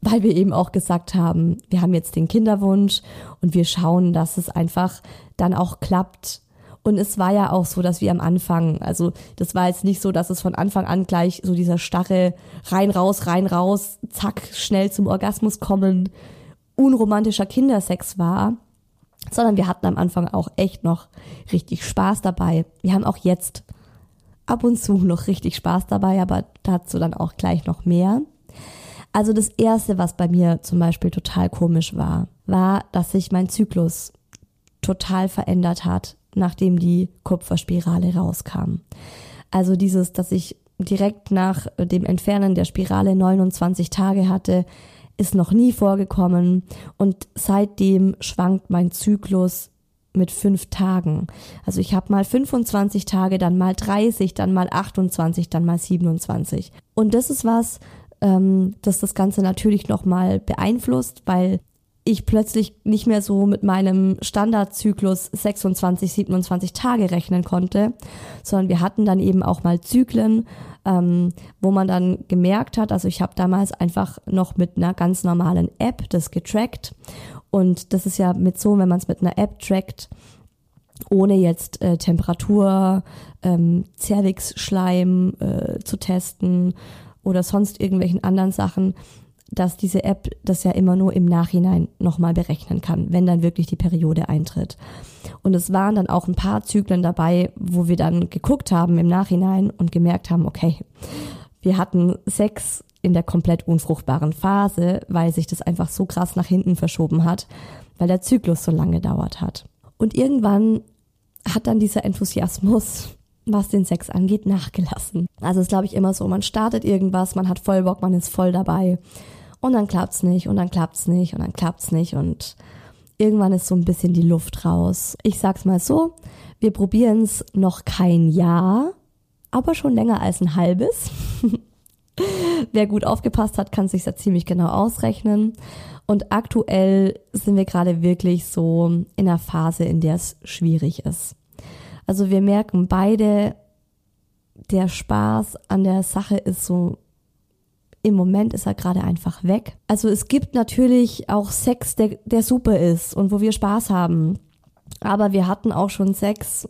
weil wir eben auch gesagt haben, wir haben jetzt den Kinderwunsch und wir schauen, dass es einfach dann auch klappt. Und es war ja auch so, dass wir am Anfang, also das war jetzt nicht so, dass es von Anfang an gleich so dieser starre rein, raus, rein, raus, zack, schnell zum Orgasmus kommen, unromantischer Kindersex war, sondern wir hatten am Anfang auch echt noch richtig Spaß dabei. Wir haben auch jetzt ab und zu noch richtig Spaß dabei, aber dazu dann auch gleich noch mehr. Also das erste, was bei mir zum Beispiel total komisch war, war, dass sich mein Zyklus total verändert hat, nachdem die Kupferspirale rauskam. Also dieses, dass ich direkt nach dem Entfernen der Spirale 29 Tage hatte, ist noch nie vorgekommen und seitdem schwankt mein Zyklus mit fünf Tagen. Also ich habe mal 25 Tage, dann mal 30, dann mal 28, dann mal 27. Und das ist was, ähm, das das Ganze natürlich nochmal beeinflusst, weil ich plötzlich nicht mehr so mit meinem Standardzyklus 26, 27 Tage rechnen konnte, sondern wir hatten dann eben auch mal Zyklen, ähm, wo man dann gemerkt hat, also ich habe damals einfach noch mit einer ganz normalen App das getrackt und das ist ja mit so, wenn man es mit einer App trackt, ohne jetzt äh, Temperatur, ähm, Cervixschleim äh, zu testen oder sonst irgendwelchen anderen Sachen, dass diese App das ja immer nur im Nachhinein nochmal berechnen kann, wenn dann wirklich die Periode eintritt. Und es waren dann auch ein paar Zyklen dabei, wo wir dann geguckt haben im Nachhinein und gemerkt haben, okay, wir hatten Sex in der komplett unfruchtbaren Phase, weil sich das einfach so krass nach hinten verschoben hat, weil der Zyklus so lange gedauert hat. Und irgendwann hat dann dieser Enthusiasmus was den Sex angeht, nachgelassen. Also ist, glaube ich, immer so, man startet irgendwas, man hat voll Bock, man ist voll dabei und dann klappt's nicht und dann klappt's nicht und dann klappt's nicht und irgendwann ist so ein bisschen die Luft raus. Ich sag's mal so, wir probieren's noch kein Jahr, aber schon länger als ein halbes. Wer gut aufgepasst hat, kann sich ja ziemlich genau ausrechnen. Und aktuell sind wir gerade wirklich so in einer Phase, in der es schwierig ist. Also wir merken beide, der Spaß an der Sache ist so im Moment ist er gerade einfach weg. Also es gibt natürlich auch Sex, der, der super ist und wo wir Spaß haben. Aber wir hatten auch schon Sex,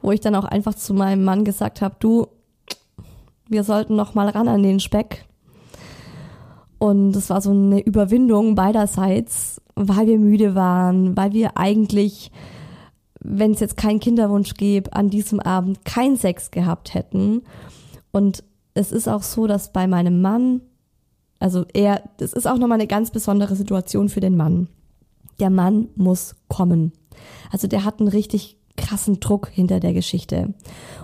wo ich dann auch einfach zu meinem Mann gesagt habe, du, wir sollten noch mal ran an den Speck. Und es war so eine Überwindung beiderseits, weil wir müde waren, weil wir eigentlich, wenn es jetzt keinen Kinderwunsch gäbe, an diesem Abend kein Sex gehabt hätten. Und es ist auch so, dass bei meinem Mann, also er, das ist auch nochmal eine ganz besondere Situation für den Mann. Der Mann muss kommen. Also der hat einen richtig krassen Druck hinter der Geschichte.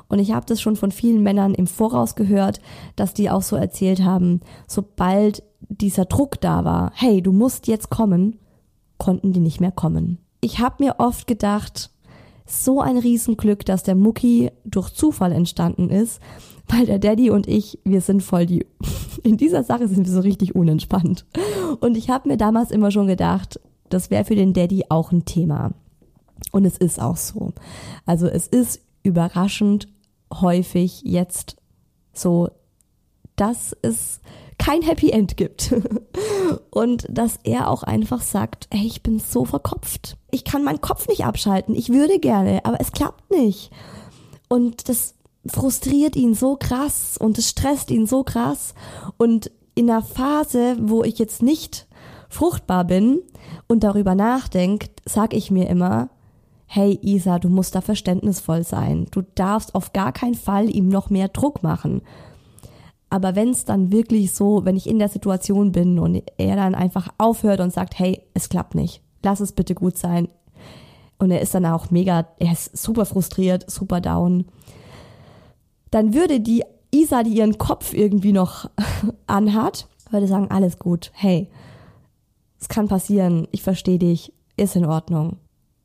Und ich habe das schon von vielen Männern im Voraus gehört, dass die auch so erzählt haben, sobald dieser Druck da war, hey, du musst jetzt kommen, konnten die nicht mehr kommen. Ich habe mir oft gedacht, so ein Riesenglück, dass der Mucki durch Zufall entstanden ist, weil der Daddy und ich, wir sind voll die, in dieser Sache sind wir so richtig unentspannt. Und ich habe mir damals immer schon gedacht, das wäre für den Daddy auch ein Thema. Und es ist auch so. Also es ist überraschend häufig jetzt so, dass es kein Happy End gibt. Und dass er auch einfach sagt, ey, ich bin so verkopft. Ich kann meinen Kopf nicht abschalten. Ich würde gerne, aber es klappt nicht. Und das frustriert ihn so krass und es stresst ihn so krass. Und in einer Phase, wo ich jetzt nicht fruchtbar bin und darüber nachdenke, sag ich mir immer, hey Isa, du musst da verständnisvoll sein. Du darfst auf gar keinen Fall ihm noch mehr Druck machen. Aber wenn es dann wirklich so, wenn ich in der Situation bin und er dann einfach aufhört und sagt, hey, es klappt nicht, lass es bitte gut sein. Und er ist dann auch mega, er ist super frustriert, super down dann würde die Isa, die ihren Kopf irgendwie noch anhat, würde sagen, alles gut, hey, es kann passieren, ich verstehe dich, ist in Ordnung.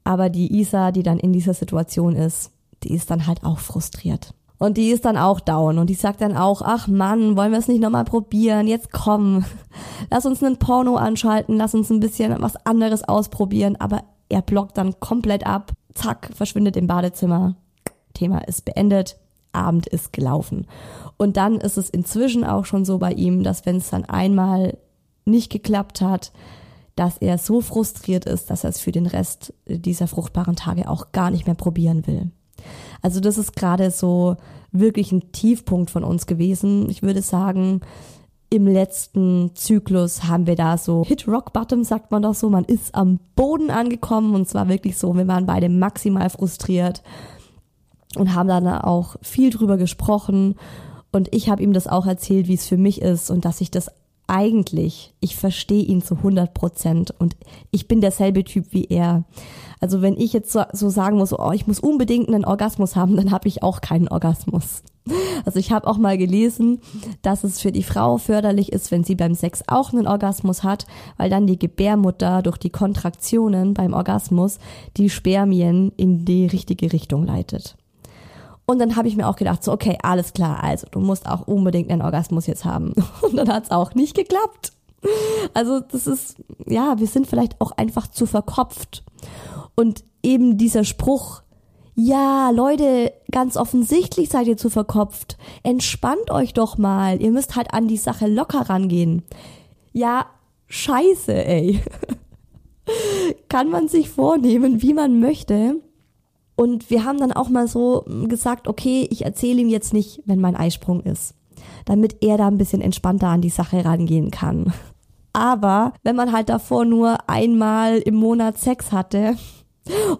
Aber die Isa, die dann in dieser Situation ist, die ist dann halt auch frustriert. Und die ist dann auch down und die sagt dann auch, ach Mann, wollen wir es nicht nochmal probieren? Jetzt komm, lass uns einen Porno anschalten, lass uns ein bisschen was anderes ausprobieren. Aber er blockt dann komplett ab, zack, verschwindet im Badezimmer. Thema ist beendet. Abend ist gelaufen. Und dann ist es inzwischen auch schon so bei ihm, dass wenn es dann einmal nicht geklappt hat, dass er so frustriert ist, dass er es für den Rest dieser fruchtbaren Tage auch gar nicht mehr probieren will. Also das ist gerade so wirklich ein Tiefpunkt von uns gewesen. Ich würde sagen, im letzten Zyklus haben wir da so Hit Rock Bottom, sagt man doch so. Man ist am Boden angekommen und zwar wirklich so, wir waren beide maximal frustriert und haben dann auch viel drüber gesprochen und ich habe ihm das auch erzählt, wie es für mich ist und dass ich das eigentlich, ich verstehe ihn zu 100 Prozent und ich bin derselbe Typ wie er. Also wenn ich jetzt so, so sagen muss, oh, ich muss unbedingt einen Orgasmus haben, dann habe ich auch keinen Orgasmus. Also ich habe auch mal gelesen, dass es für die Frau förderlich ist, wenn sie beim Sex auch einen Orgasmus hat, weil dann die Gebärmutter durch die Kontraktionen beim Orgasmus die Spermien in die richtige Richtung leitet. Und dann habe ich mir auch gedacht, so, okay, alles klar, also du musst auch unbedingt einen Orgasmus jetzt haben. Und dann hat es auch nicht geklappt. Also das ist, ja, wir sind vielleicht auch einfach zu verkopft. Und eben dieser Spruch, ja, Leute, ganz offensichtlich seid ihr zu verkopft. Entspannt euch doch mal. Ihr müsst halt an die Sache locker rangehen. Ja, scheiße, ey. Kann man sich vornehmen, wie man möchte. Und wir haben dann auch mal so gesagt, okay, ich erzähle ihm jetzt nicht, wenn mein Eisprung ist, damit er da ein bisschen entspannter an die Sache rangehen kann. Aber wenn man halt davor nur einmal im Monat Sex hatte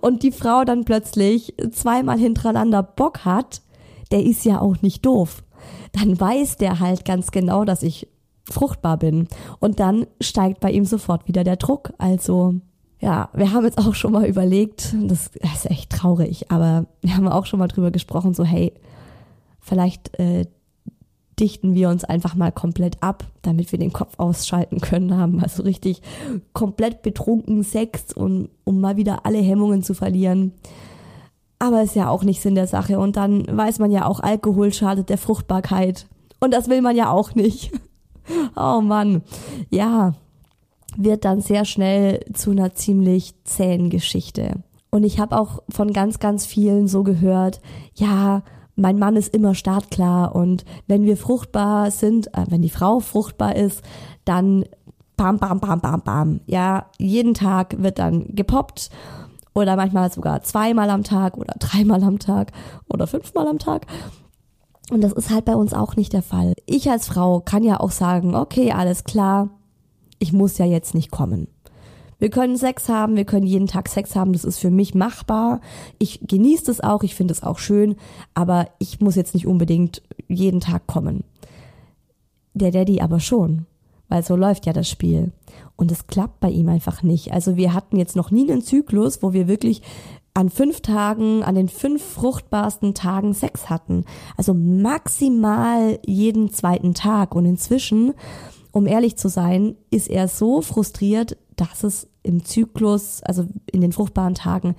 und die Frau dann plötzlich zweimal hintereinander Bock hat, der ist ja auch nicht doof. Dann weiß der halt ganz genau, dass ich fruchtbar bin. Und dann steigt bei ihm sofort wieder der Druck. Also ja, wir haben jetzt auch schon mal überlegt, das ist echt traurig, aber wir haben auch schon mal drüber gesprochen, so hey, vielleicht äh, dichten wir uns einfach mal komplett ab, damit wir den Kopf ausschalten können, haben also richtig komplett betrunken Sex und um mal wieder alle Hemmungen zu verlieren. Aber ist ja auch nicht Sinn der Sache und dann weiß man ja auch, Alkohol schadet der Fruchtbarkeit und das will man ja auch nicht. Oh Mann, ja, wird dann sehr schnell zu einer ziemlich zähen Geschichte. Und ich habe auch von ganz, ganz vielen so gehört, ja, mein Mann ist immer startklar und wenn wir fruchtbar sind, äh, wenn die Frau fruchtbar ist, dann bam, bam, bam, bam, bam. Ja, jeden Tag wird dann gepoppt oder manchmal sogar zweimal am Tag oder dreimal am Tag oder fünfmal am Tag. Und das ist halt bei uns auch nicht der Fall. Ich als Frau kann ja auch sagen, okay, alles klar, ich muss ja jetzt nicht kommen. Wir können Sex haben, wir können jeden Tag Sex haben, das ist für mich machbar. Ich genieße das auch, ich finde es auch schön, aber ich muss jetzt nicht unbedingt jeden Tag kommen. Der Daddy aber schon, weil so läuft ja das Spiel. Und es klappt bei ihm einfach nicht. Also wir hatten jetzt noch nie einen Zyklus, wo wir wirklich an fünf Tagen, an den fünf fruchtbarsten Tagen Sex hatten. Also maximal jeden zweiten Tag. Und inzwischen um ehrlich zu sein, ist er so frustriert, dass es im Zyklus, also in den fruchtbaren Tagen,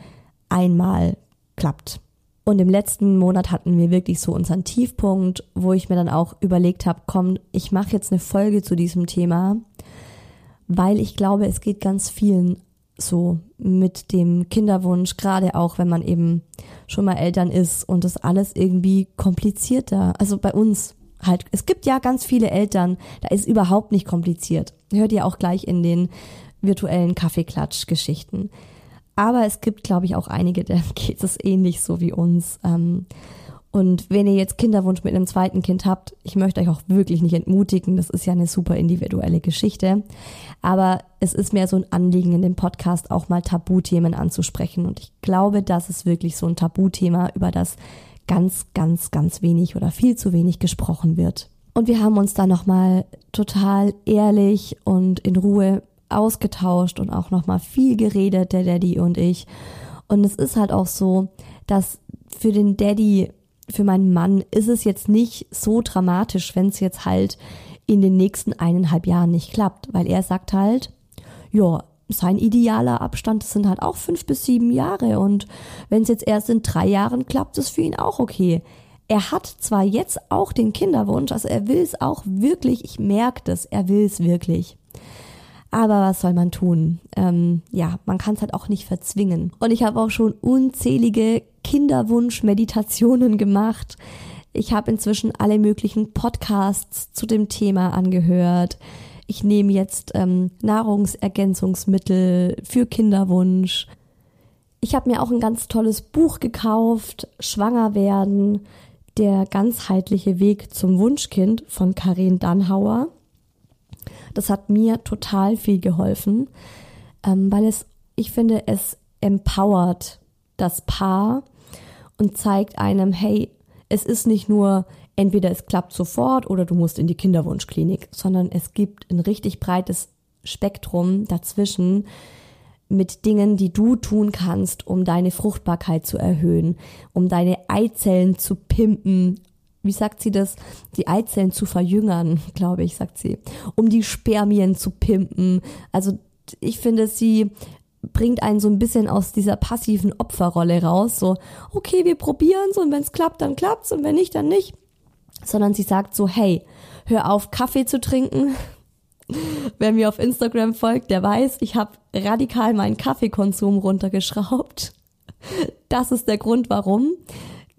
einmal klappt. Und im letzten Monat hatten wir wirklich so unseren Tiefpunkt, wo ich mir dann auch überlegt habe, komm, ich mache jetzt eine Folge zu diesem Thema, weil ich glaube, es geht ganz vielen so mit dem Kinderwunsch, gerade auch wenn man eben schon mal Eltern ist und das alles irgendwie komplizierter. Also bei uns halt, es gibt ja ganz viele Eltern, da ist überhaupt nicht kompliziert. Hört ihr auch gleich in den virtuellen Kaffeeklatsch-Geschichten. Aber es gibt, glaube ich, auch einige, denen geht es ähnlich so wie uns. Ähm, und wenn ihr jetzt Kinderwunsch mit einem zweiten Kind habt, ich möchte euch auch wirklich nicht entmutigen, das ist ja eine super individuelle Geschichte. Aber es ist mir so ein Anliegen in dem Podcast auch mal Tabuthemen anzusprechen. Und ich glaube, das ist wirklich so ein Tabuthema, über das ganz, ganz, ganz wenig oder viel zu wenig gesprochen wird. Und wir haben uns da nochmal total ehrlich und in Ruhe ausgetauscht und auch nochmal viel geredet, der Daddy und ich. Und es ist halt auch so, dass für den Daddy, für meinen Mann, ist es jetzt nicht so dramatisch, wenn es jetzt halt in den nächsten eineinhalb Jahren nicht klappt, weil er sagt halt, ja, sein idealer Abstand sind halt auch fünf bis sieben Jahre und wenn es jetzt erst in drei Jahren klappt, ist für ihn auch okay. Er hat zwar jetzt auch den Kinderwunsch, also er will es auch wirklich, ich merke das, er will es wirklich. Aber was soll man tun? Ähm, ja, man kann es halt auch nicht verzwingen. Und ich habe auch schon unzählige Kinderwunsch-Meditationen gemacht. Ich habe inzwischen alle möglichen Podcasts zu dem Thema angehört. Ich nehme jetzt ähm, Nahrungsergänzungsmittel für Kinderwunsch. Ich habe mir auch ein ganz tolles Buch gekauft, Schwanger werden, der ganzheitliche Weg zum Wunschkind von Karin Dannhauer. Das hat mir total viel geholfen, ähm, weil es, ich finde, es empowert das Paar und zeigt einem, hey, es ist nicht nur entweder es klappt sofort oder du musst in die Kinderwunschklinik, sondern es gibt ein richtig breites Spektrum dazwischen mit Dingen, die du tun kannst, um deine Fruchtbarkeit zu erhöhen, um deine Eizellen zu pimpen. Wie sagt sie das? Die Eizellen zu verjüngern, glaube ich, sagt sie. Um die Spermien zu pimpen. Also ich finde, sie bringt einen so ein bisschen aus dieser passiven Opferrolle raus. So, okay, wir probieren's und wenn es klappt, dann klappt's und wenn nicht, dann nicht. Sondern sie sagt so, hey, hör auf, Kaffee zu trinken. Wer mir auf Instagram folgt, der weiß, ich habe radikal meinen Kaffeekonsum runtergeschraubt. Das ist der Grund, warum.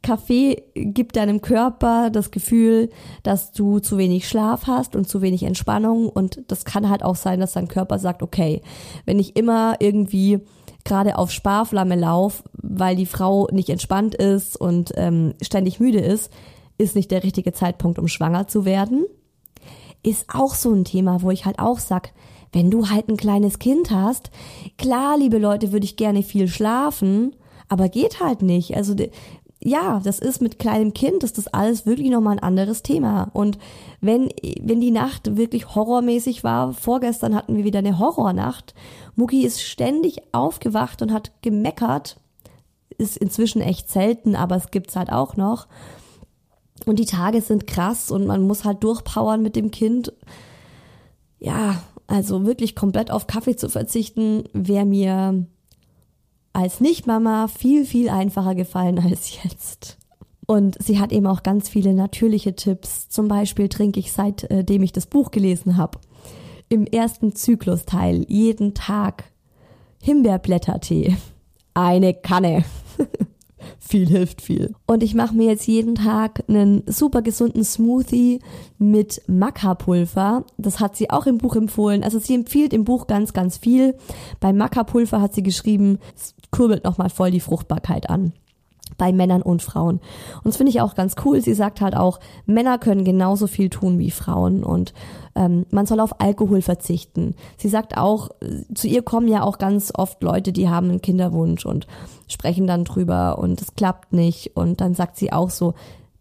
Kaffee gibt deinem Körper das Gefühl, dass du zu wenig Schlaf hast und zu wenig Entspannung. Und das kann halt auch sein, dass dein Körper sagt, okay, wenn ich immer irgendwie gerade auf Sparflamme lauf, weil die Frau nicht entspannt ist und ähm, ständig müde ist, ist nicht der richtige Zeitpunkt, um schwanger zu werden. Ist auch so ein Thema, wo ich halt auch sag, wenn du halt ein kleines Kind hast, klar, liebe Leute, würde ich gerne viel schlafen, aber geht halt nicht. Also ja, das ist mit kleinem Kind, ist das alles wirklich nochmal ein anderes Thema. Und wenn, wenn die Nacht wirklich horrormäßig war, vorgestern hatten wir wieder eine Horrornacht, Mucki ist ständig aufgewacht und hat gemeckert, ist inzwischen echt selten, aber es gibt's halt auch noch. Und die Tage sind krass und man muss halt durchpowern mit dem Kind. Ja, also wirklich komplett auf Kaffee zu verzichten, wäre mir als Nicht-Mama viel, viel einfacher gefallen als jetzt. Und sie hat eben auch ganz viele natürliche Tipps. Zum Beispiel trinke ich seitdem ich das Buch gelesen habe. Im ersten Zyklusteil jeden Tag Himbeerblättertee. Eine Kanne. viel hilft viel. Und ich mache mir jetzt jeden Tag einen super gesunden Smoothie mit Maca-Pulver. Das hat sie auch im Buch empfohlen. Also sie empfiehlt im Buch ganz, ganz viel. Bei Maca-Pulver hat sie geschrieben, es kurbelt nochmal voll die Fruchtbarkeit an bei Männern und Frauen. Und das finde ich auch ganz cool. Sie sagt halt auch, Männer können genauso viel tun wie Frauen und ähm, man soll auf Alkohol verzichten. Sie sagt auch, zu ihr kommen ja auch ganz oft Leute, die haben einen Kinderwunsch und sprechen dann drüber und es klappt nicht. Und dann sagt sie auch so,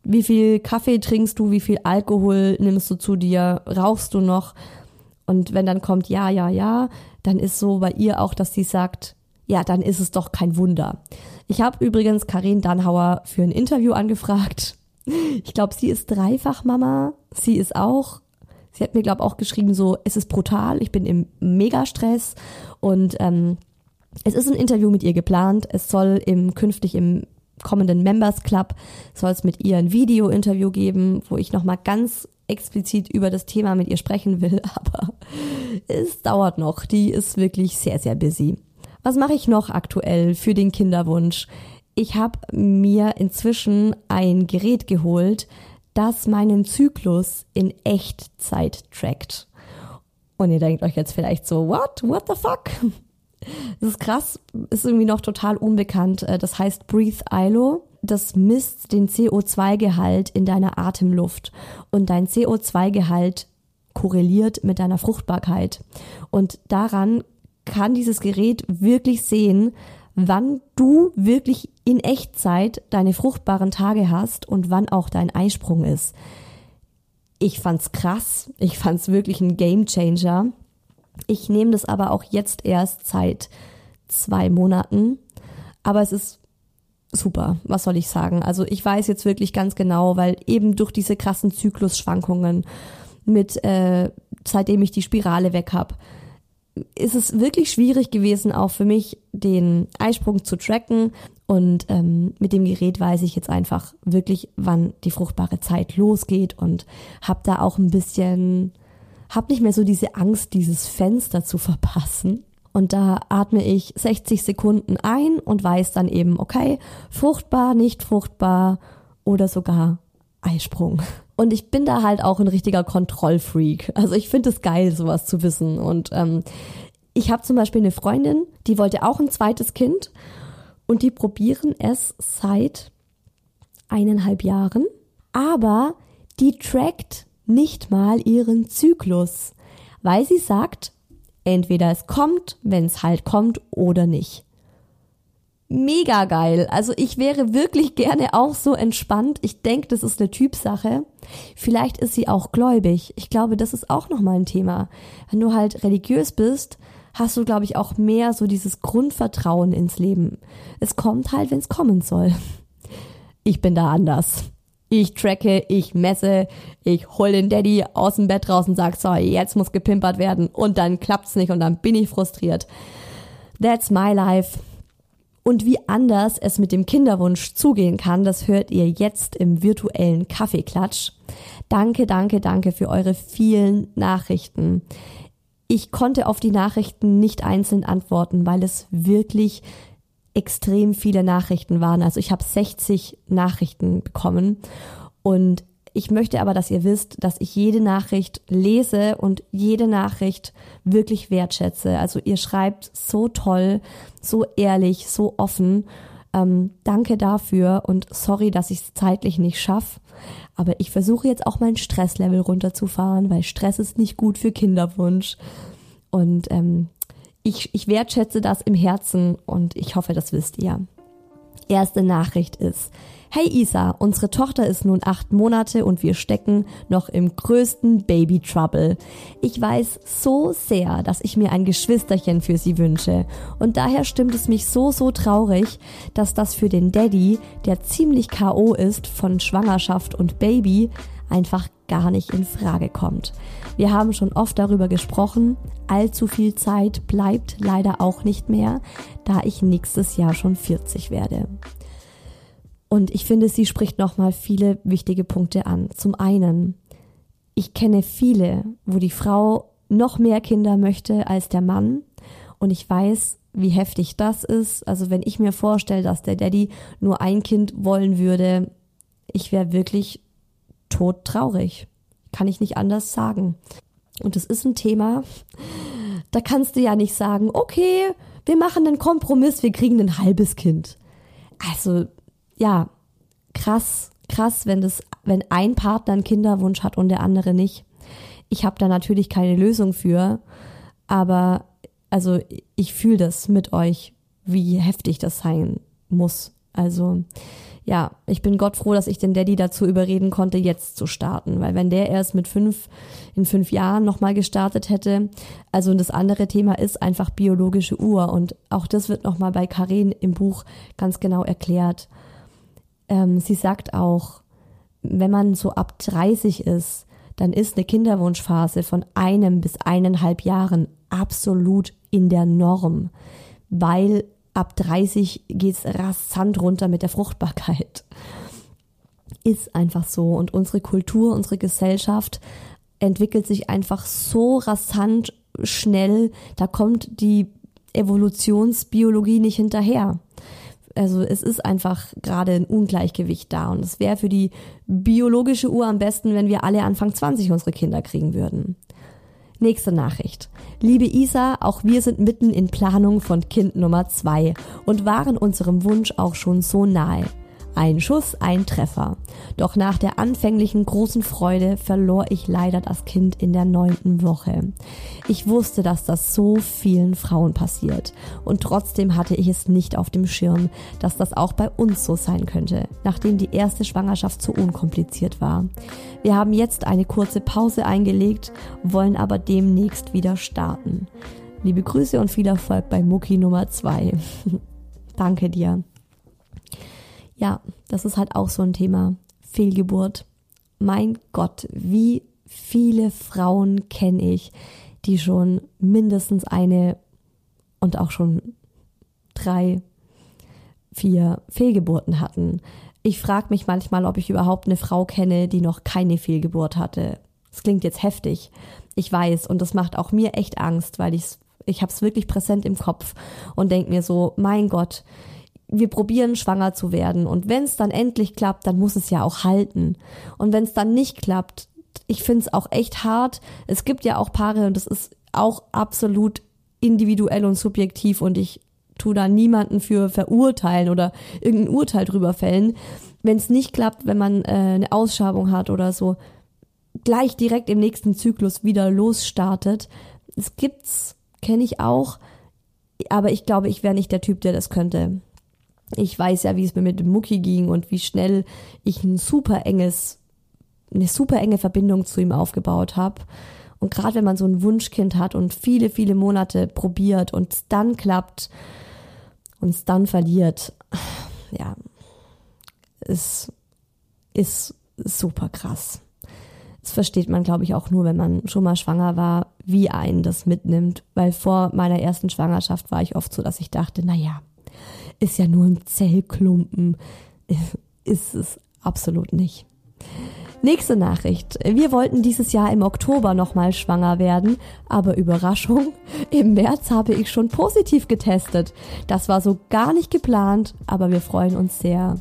wie viel Kaffee trinkst du, wie viel Alkohol nimmst du zu dir, rauchst du noch? Und wenn dann kommt ja, ja, ja, dann ist so bei ihr auch, dass sie sagt, ja, dann ist es doch kein Wunder. Ich habe übrigens Karin Dannhauer für ein Interview angefragt. Ich glaube, sie ist dreifach Mama. Sie ist auch, sie hat mir, glaube auch geschrieben, so, es ist brutal, ich bin im Megastress und ähm, es ist ein Interview mit ihr geplant. Es soll im künftig im kommenden Members Club soll es mit ihr ein Video-Interview geben, wo ich nochmal ganz explizit über das Thema mit ihr sprechen will, aber es dauert noch. Die ist wirklich sehr, sehr busy. Was mache ich noch aktuell für den Kinderwunsch? Ich habe mir inzwischen ein Gerät geholt, das meinen Zyklus in Echtzeit trackt. Und ihr denkt euch jetzt vielleicht so, what? What the fuck? Das ist krass, ist irgendwie noch total unbekannt. Äh, das heißt Breathe ILO. Das misst den CO2-Gehalt in deiner Atemluft. Und dein CO2-Gehalt korreliert mit deiner Fruchtbarkeit. Und daran kann dieses Gerät wirklich sehen, wann du wirklich in Echtzeit deine fruchtbaren Tage hast und wann auch dein Eisprung ist. Ich fand's krass. Ich fand's wirklich ein Game Changer. Ich nehme das aber auch jetzt erst seit zwei Monaten. Aber es ist super. Was soll ich sagen? Also ich weiß jetzt wirklich ganz genau, weil eben durch diese krassen Zyklusschwankungen mit, äh, seitdem ich die Spirale weg hab, ist es wirklich schwierig gewesen, auch für mich den Eisprung zu tracken. Und ähm, mit dem Gerät weiß ich jetzt einfach wirklich, wann die fruchtbare Zeit losgeht und habe da auch ein bisschen, habe nicht mehr so diese Angst, dieses Fenster zu verpassen. Und da atme ich 60 Sekunden ein und weiß dann eben, okay, fruchtbar, nicht fruchtbar oder sogar Eisprung. Und ich bin da halt auch ein richtiger Kontrollfreak. Also ich finde es geil, sowas zu wissen. Und ähm, ich habe zum Beispiel eine Freundin, die wollte auch ein zweites Kind und die probieren es seit eineinhalb Jahren, aber die trackt nicht mal ihren Zyklus, weil sie sagt, entweder es kommt, wenn es halt kommt oder nicht. Mega geil. Also ich wäre wirklich gerne auch so entspannt. Ich denke, das ist eine Typsache. Vielleicht ist sie auch gläubig. Ich glaube, das ist auch nochmal ein Thema. Wenn du halt religiös bist, hast du, glaube ich, auch mehr so dieses Grundvertrauen ins Leben. Es kommt halt, wenn es kommen soll. Ich bin da anders. Ich tracke, ich messe, ich hol den Daddy aus dem Bett raus und sag, so, jetzt muss gepimpert werden und dann klappt's nicht und dann bin ich frustriert. That's my life. Und wie anders es mit dem Kinderwunsch zugehen kann, das hört ihr jetzt im virtuellen Kaffeeklatsch. Danke, danke, danke für eure vielen Nachrichten. Ich konnte auf die Nachrichten nicht einzeln antworten, weil es wirklich extrem viele Nachrichten waren. Also ich habe 60 Nachrichten bekommen und ich möchte aber, dass ihr wisst, dass ich jede Nachricht lese und jede Nachricht wirklich wertschätze. Also ihr schreibt so toll, so ehrlich, so offen. Ähm, danke dafür und sorry, dass ich es zeitlich nicht schaffe. Aber ich versuche jetzt auch mein Stresslevel runterzufahren, weil Stress ist nicht gut für Kinderwunsch. Und ähm, ich, ich wertschätze das im Herzen und ich hoffe, das wisst ihr. Erste Nachricht ist, Hey Isa, unsere Tochter ist nun acht Monate und wir stecken noch im größten Baby Trouble. Ich weiß so sehr, dass ich mir ein Geschwisterchen für sie wünsche. Und daher stimmt es mich so, so traurig, dass das für den Daddy, der ziemlich K.O. ist von Schwangerschaft und Baby, einfach gar nicht in Frage kommt. Wir haben schon oft darüber gesprochen, allzu viel Zeit bleibt leider auch nicht mehr, da ich nächstes Jahr schon 40 werde. Und ich finde, sie spricht nochmal viele wichtige Punkte an. Zum einen, ich kenne viele, wo die Frau noch mehr Kinder möchte als der Mann. Und ich weiß, wie heftig das ist. Also wenn ich mir vorstelle, dass der Daddy nur ein Kind wollen würde, ich wäre wirklich todtraurig. Kann ich nicht anders sagen. Und das ist ein Thema, da kannst du ja nicht sagen, okay, wir machen einen Kompromiss, wir kriegen ein halbes Kind. Also ja, krass, krass, wenn das, wenn ein Partner einen Kinderwunsch hat und der andere nicht. Ich habe da natürlich keine Lösung für, aber also ich fühle das mit euch, wie heftig das sein muss. Also ja, ich bin Gott froh, dass ich den Daddy dazu überreden konnte, jetzt zu starten, weil wenn der erst mit fünf, in fünf Jahren nochmal gestartet hätte, also das andere Thema ist einfach biologische Uhr und auch das wird nochmal bei Karen im Buch ganz genau erklärt ähm, sie sagt auch, wenn man so ab 30 ist, dann ist eine Kinderwunschphase von einem bis eineinhalb Jahren absolut in der Norm, weil ab 30 geht's rasant runter mit der Fruchtbarkeit. Ist einfach so. Und unsere Kultur, unsere Gesellschaft entwickelt sich einfach so rasant schnell, da kommt die Evolutionsbiologie nicht hinterher. Also es ist einfach gerade ein Ungleichgewicht da und es wäre für die biologische Uhr am besten, wenn wir alle Anfang 20 unsere Kinder kriegen würden. Nächste Nachricht. Liebe Isa, auch wir sind mitten in Planung von Kind Nummer zwei und waren unserem Wunsch auch schon so nahe. Ein Schuss, ein Treffer. Doch nach der anfänglichen großen Freude verlor ich leider das Kind in der neunten Woche. Ich wusste, dass das so vielen Frauen passiert. Und trotzdem hatte ich es nicht auf dem Schirm, dass das auch bei uns so sein könnte, nachdem die erste Schwangerschaft so unkompliziert war. Wir haben jetzt eine kurze Pause eingelegt, wollen aber demnächst wieder starten. Liebe Grüße und viel Erfolg bei Mucki Nummer zwei. Danke dir ja, das ist halt auch so ein Thema. Fehlgeburt. Mein Gott, wie viele Frauen kenne ich, die schon mindestens eine und auch schon drei, vier Fehlgeburten hatten. Ich frage mich manchmal, ob ich überhaupt eine Frau kenne, die noch keine Fehlgeburt hatte. Das klingt jetzt heftig. Ich weiß und das macht auch mir echt Angst, weil ich ich habe es wirklich präsent im Kopf und denke mir so, mein Gott, wir probieren schwanger zu werden und wenn es dann endlich klappt, dann muss es ja auch halten. Und wenn es dann nicht klappt, ich finde es auch echt hart. Es gibt ja auch Paare und das ist auch absolut individuell und subjektiv und ich tu da niemanden für verurteilen oder irgendein Urteil drüber fällen. Wenn es nicht klappt, wenn man äh, eine Ausschabung hat oder so, gleich direkt im nächsten Zyklus wieder losstartet. Es gibt's, kenne ich auch, aber ich glaube, ich wäre nicht der Typ, der das könnte. Ich weiß ja, wie es mir mit dem Mucki ging und wie schnell ich ein super enges, eine super enge Verbindung zu ihm aufgebaut habe. Und gerade wenn man so ein Wunschkind hat und viele, viele Monate probiert und es dann klappt und es dann verliert, ja, es ist super krass. Das versteht man, glaube ich, auch nur, wenn man schon mal schwanger war, wie einen das mitnimmt. Weil vor meiner ersten Schwangerschaft war ich oft so, dass ich dachte, na ja, ist ja nur ein Zellklumpen. Ist es absolut nicht. Nächste Nachricht. Wir wollten dieses Jahr im Oktober nochmal schwanger werden, aber Überraschung, im März habe ich schon positiv getestet. Das war so gar nicht geplant, aber wir freuen uns sehr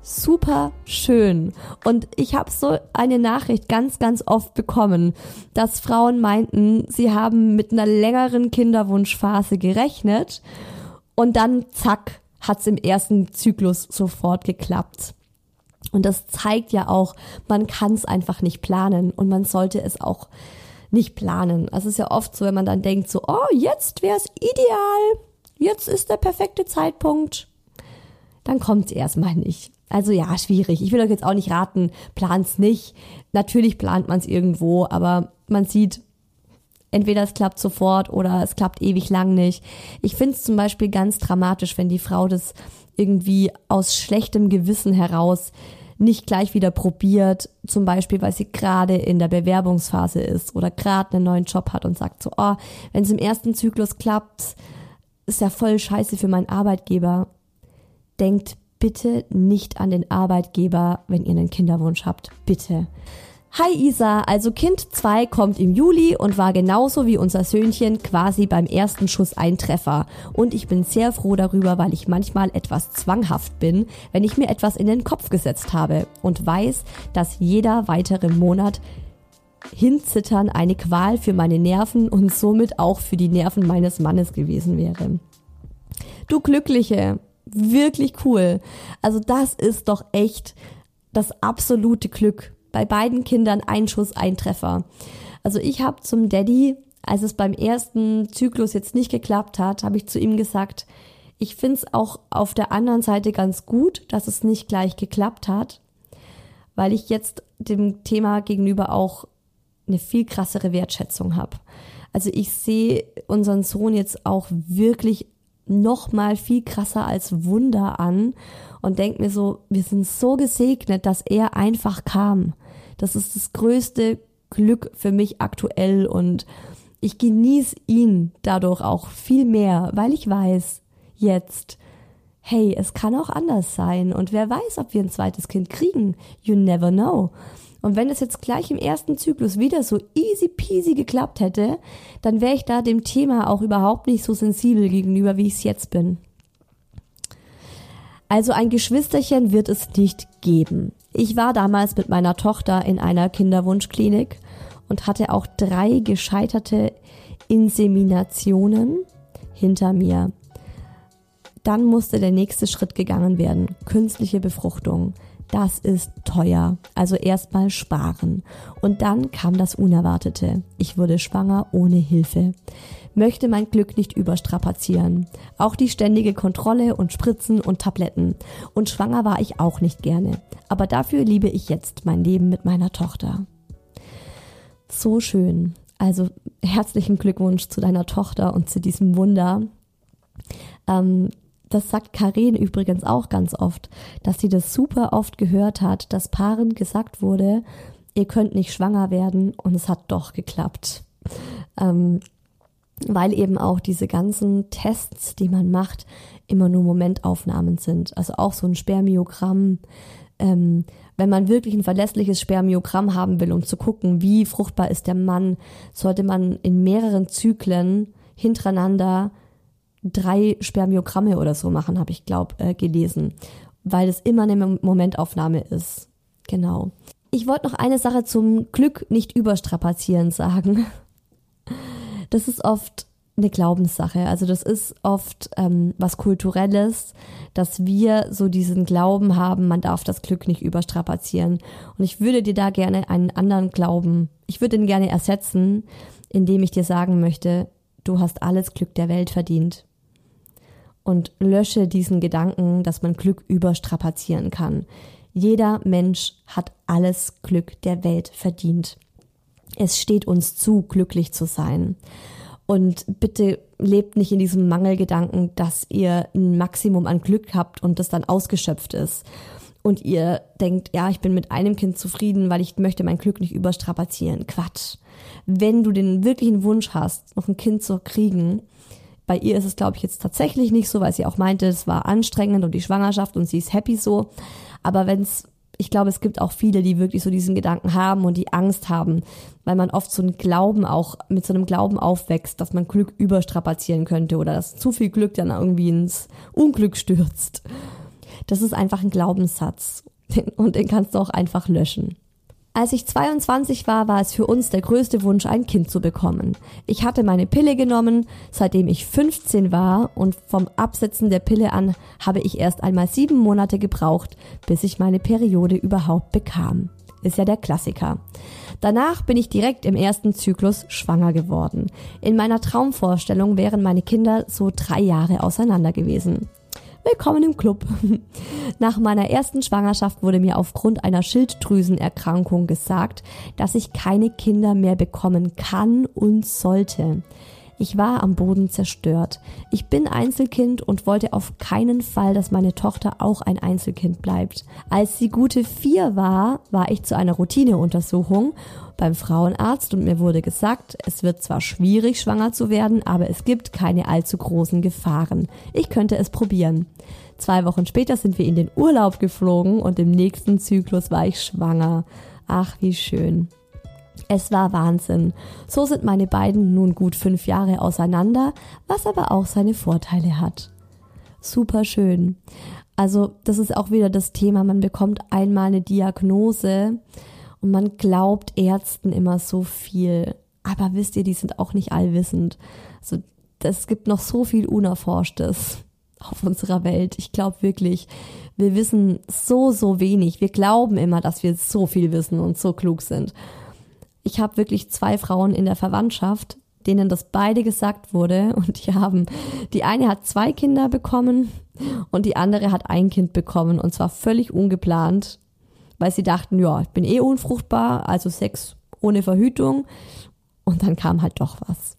super schön. Und ich habe so eine Nachricht ganz, ganz oft bekommen, dass Frauen meinten, sie haben mit einer längeren Kinderwunschphase gerechnet und dann zack, hat's im ersten Zyklus sofort geklappt. Und das zeigt ja auch, man kann es einfach nicht planen und man sollte es auch nicht planen. Also es ist ja oft so, wenn man dann denkt so, oh, jetzt wäre es ideal, jetzt ist der perfekte Zeitpunkt, dann kommt es erstmal nicht. Also ja, schwierig. Ich will euch jetzt auch nicht raten, plant's nicht. Natürlich plant man es irgendwo, aber man sieht, entweder es klappt sofort oder es klappt ewig lang nicht. Ich finde es zum Beispiel ganz dramatisch, wenn die Frau das irgendwie aus schlechtem Gewissen heraus nicht gleich wieder probiert, zum Beispiel, weil sie gerade in der Bewerbungsphase ist oder gerade einen neuen Job hat und sagt so, oh, wenn es im ersten Zyklus klappt, ist ja voll scheiße für meinen Arbeitgeber. Denkt bitte nicht an den Arbeitgeber, wenn ihr einen Kinderwunsch habt. Bitte. Hi Isa, also Kind 2 kommt im Juli und war genauso wie unser Söhnchen quasi beim ersten Schuss ein Treffer. Und ich bin sehr froh darüber, weil ich manchmal etwas zwanghaft bin, wenn ich mir etwas in den Kopf gesetzt habe und weiß, dass jeder weitere Monat hinzittern eine Qual für meine Nerven und somit auch für die Nerven meines Mannes gewesen wäre. Du Glückliche, wirklich cool. Also das ist doch echt das absolute Glück. Bei beiden Kindern ein Schuss, ein Treffer. Also ich habe zum Daddy, als es beim ersten Zyklus jetzt nicht geklappt hat, habe ich zu ihm gesagt, ich find's auch auf der anderen Seite ganz gut, dass es nicht gleich geklappt hat, weil ich jetzt dem Thema gegenüber auch eine viel krassere Wertschätzung habe. Also ich sehe unseren Sohn jetzt auch wirklich noch mal viel krasser als Wunder an und denke mir so, wir sind so gesegnet, dass er einfach kam. Das ist das größte Glück für mich aktuell und ich genieße ihn dadurch auch viel mehr, weil ich weiß jetzt, hey, es kann auch anders sein und wer weiß, ob wir ein zweites Kind kriegen. You never know. Und wenn es jetzt gleich im ersten Zyklus wieder so easy peasy geklappt hätte, dann wäre ich da dem Thema auch überhaupt nicht so sensibel gegenüber, wie ich es jetzt bin. Also ein Geschwisterchen wird es nicht geben. Ich war damals mit meiner Tochter in einer Kinderwunschklinik und hatte auch drei gescheiterte Inseminationen hinter mir. Dann musste der nächste Schritt gegangen werden, künstliche Befruchtung das ist teuer. Also erstmal sparen. Und dann kam das Unerwartete. Ich wurde schwanger ohne Hilfe. Möchte mein Glück nicht überstrapazieren. Auch die ständige Kontrolle und Spritzen und Tabletten. Und schwanger war ich auch nicht gerne. Aber dafür liebe ich jetzt mein Leben mit meiner Tochter. So schön. Also herzlichen Glückwunsch zu deiner Tochter und zu diesem Wunder. Ähm, das sagt Karen übrigens auch ganz oft, dass sie das super oft gehört hat, dass Paaren gesagt wurde, ihr könnt nicht schwanger werden und es hat doch geklappt. Ähm, weil eben auch diese ganzen Tests, die man macht, immer nur Momentaufnahmen sind. Also auch so ein Spermiogramm. Ähm, wenn man wirklich ein verlässliches Spermiogramm haben will, um zu gucken, wie fruchtbar ist der Mann, sollte man in mehreren Zyklen hintereinander drei Spermiogramme oder so machen, habe ich glaube äh, gelesen, weil es immer eine Momentaufnahme ist. Genau. Ich wollte noch eine Sache zum Glück nicht überstrapazieren sagen. Das ist oft eine Glaubenssache. Also das ist oft ähm, was Kulturelles, dass wir so diesen Glauben haben, man darf das Glück nicht überstrapazieren. Und ich würde dir da gerne einen anderen Glauben, ich würde ihn gerne ersetzen, indem ich dir sagen möchte, du hast alles Glück der Welt verdient. Und lösche diesen Gedanken, dass man Glück überstrapazieren kann. Jeder Mensch hat alles Glück der Welt verdient. Es steht uns zu, glücklich zu sein. Und bitte lebt nicht in diesem Mangelgedanken, dass ihr ein Maximum an Glück habt und das dann ausgeschöpft ist. Und ihr denkt, ja, ich bin mit einem Kind zufrieden, weil ich möchte mein Glück nicht überstrapazieren. Quatsch. Wenn du den wirklichen Wunsch hast, noch ein Kind zu kriegen, bei ihr ist es, glaube ich, jetzt tatsächlich nicht so, weil sie auch meinte, es war anstrengend und die Schwangerschaft und sie ist happy so. Aber wenn es ich glaube, es gibt auch viele, die wirklich so diesen Gedanken haben und die Angst haben, weil man oft so einen Glauben auch mit so einem Glauben aufwächst, dass man Glück überstrapazieren könnte oder dass zu viel Glück dann irgendwie ins Unglück stürzt. Das ist einfach ein Glaubenssatz und den kannst du auch einfach löschen. Als ich 22 war, war es für uns der größte Wunsch, ein Kind zu bekommen. Ich hatte meine Pille genommen, seitdem ich 15 war und vom Absetzen der Pille an habe ich erst einmal sieben Monate gebraucht, bis ich meine Periode überhaupt bekam. Ist ja der Klassiker. Danach bin ich direkt im ersten Zyklus schwanger geworden. In meiner Traumvorstellung wären meine Kinder so drei Jahre auseinander gewesen. Willkommen im Club. Nach meiner ersten Schwangerschaft wurde mir aufgrund einer Schilddrüsenerkrankung gesagt, dass ich keine Kinder mehr bekommen kann und sollte. Ich war am Boden zerstört. Ich bin Einzelkind und wollte auf keinen Fall, dass meine Tochter auch ein Einzelkind bleibt. Als sie gute vier war, war ich zu einer Routineuntersuchung beim Frauenarzt und mir wurde gesagt, es wird zwar schwierig, schwanger zu werden, aber es gibt keine allzu großen Gefahren. Ich könnte es probieren. Zwei Wochen später sind wir in den Urlaub geflogen und im nächsten Zyklus war ich schwanger. Ach, wie schön. Es war Wahnsinn. So sind meine beiden nun gut fünf Jahre auseinander, was aber auch seine Vorteile hat. Super schön. Also, das ist auch wieder das Thema. Man bekommt einmal eine Diagnose und man glaubt Ärzten immer so viel. Aber wisst ihr, die sind auch nicht allwissend. Also es gibt noch so viel Unerforschtes auf unserer Welt. Ich glaube wirklich, wir wissen so, so wenig. Wir glauben immer, dass wir so viel wissen und so klug sind. Ich habe wirklich zwei Frauen in der Verwandtschaft, denen das beide gesagt wurde und die haben, die eine hat zwei Kinder bekommen und die andere hat ein Kind bekommen und zwar völlig ungeplant weil sie dachten, ja, ich bin eh unfruchtbar, also Sex ohne Verhütung. Und dann kam halt doch was.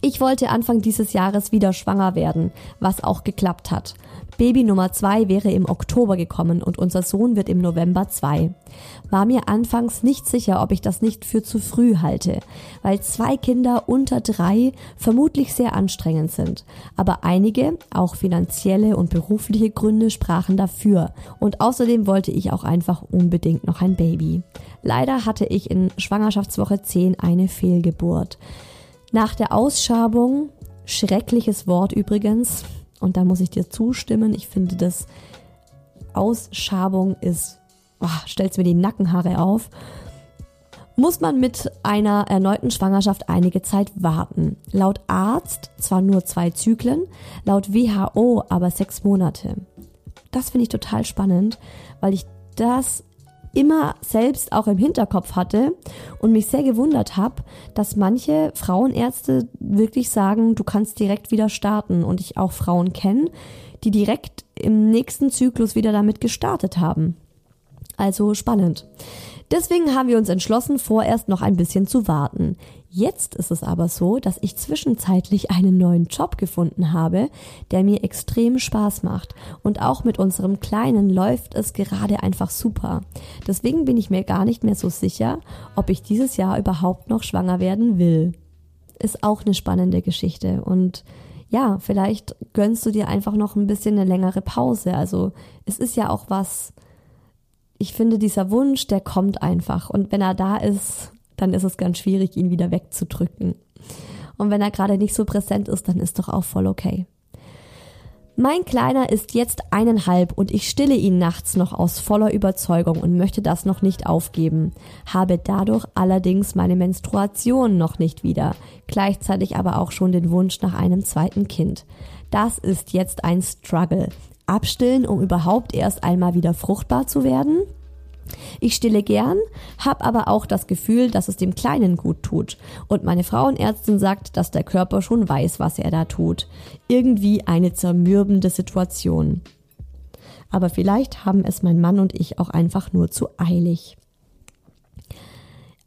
Ich wollte Anfang dieses Jahres wieder schwanger werden, was auch geklappt hat. Baby Nummer zwei wäre im Oktober gekommen und unser Sohn wird im November zwei. War mir anfangs nicht sicher, ob ich das nicht für zu früh halte, weil zwei Kinder unter drei vermutlich sehr anstrengend sind. Aber einige, auch finanzielle und berufliche Gründe sprachen dafür. Und außerdem wollte ich auch einfach unbedingt noch ein Baby. Leider hatte ich in Schwangerschaftswoche 10 eine Fehlgeburt. Nach der Ausschabung, schreckliches Wort übrigens, und da muss ich dir zustimmen, ich finde das Ausschabung ist, oh, stellt mir die Nackenhaare auf, muss man mit einer erneuten Schwangerschaft einige Zeit warten. Laut Arzt zwar nur zwei Zyklen, laut WHO aber sechs Monate. Das finde ich total spannend, weil ich das immer selbst auch im Hinterkopf hatte und mich sehr gewundert habe, dass manche Frauenärzte wirklich sagen, du kannst direkt wieder starten und ich auch Frauen kenne, die direkt im nächsten Zyklus wieder damit gestartet haben. Also spannend. Deswegen haben wir uns entschlossen, vorerst noch ein bisschen zu warten. Jetzt ist es aber so, dass ich zwischenzeitlich einen neuen Job gefunden habe, der mir extrem Spaß macht. Und auch mit unserem Kleinen läuft es gerade einfach super. Deswegen bin ich mir gar nicht mehr so sicher, ob ich dieses Jahr überhaupt noch schwanger werden will. Ist auch eine spannende Geschichte. Und ja, vielleicht gönnst du dir einfach noch ein bisschen eine längere Pause. Also es ist ja auch was, ich finde, dieser Wunsch, der kommt einfach. Und wenn er da ist, dann ist es ganz schwierig, ihn wieder wegzudrücken. Und wenn er gerade nicht so präsent ist, dann ist doch auch voll okay. Mein Kleiner ist jetzt eineinhalb und ich stille ihn nachts noch aus voller Überzeugung und möchte das noch nicht aufgeben, habe dadurch allerdings meine Menstruation noch nicht wieder, gleichzeitig aber auch schon den Wunsch nach einem zweiten Kind. Das ist jetzt ein Struggle. Abstillen, um überhaupt erst einmal wieder fruchtbar zu werden? Ich stille gern, habe aber auch das Gefühl, dass es dem Kleinen gut tut. Und meine Frauenärztin sagt, dass der Körper schon weiß, was er da tut. Irgendwie eine zermürbende Situation. Aber vielleicht haben es mein Mann und ich auch einfach nur zu eilig.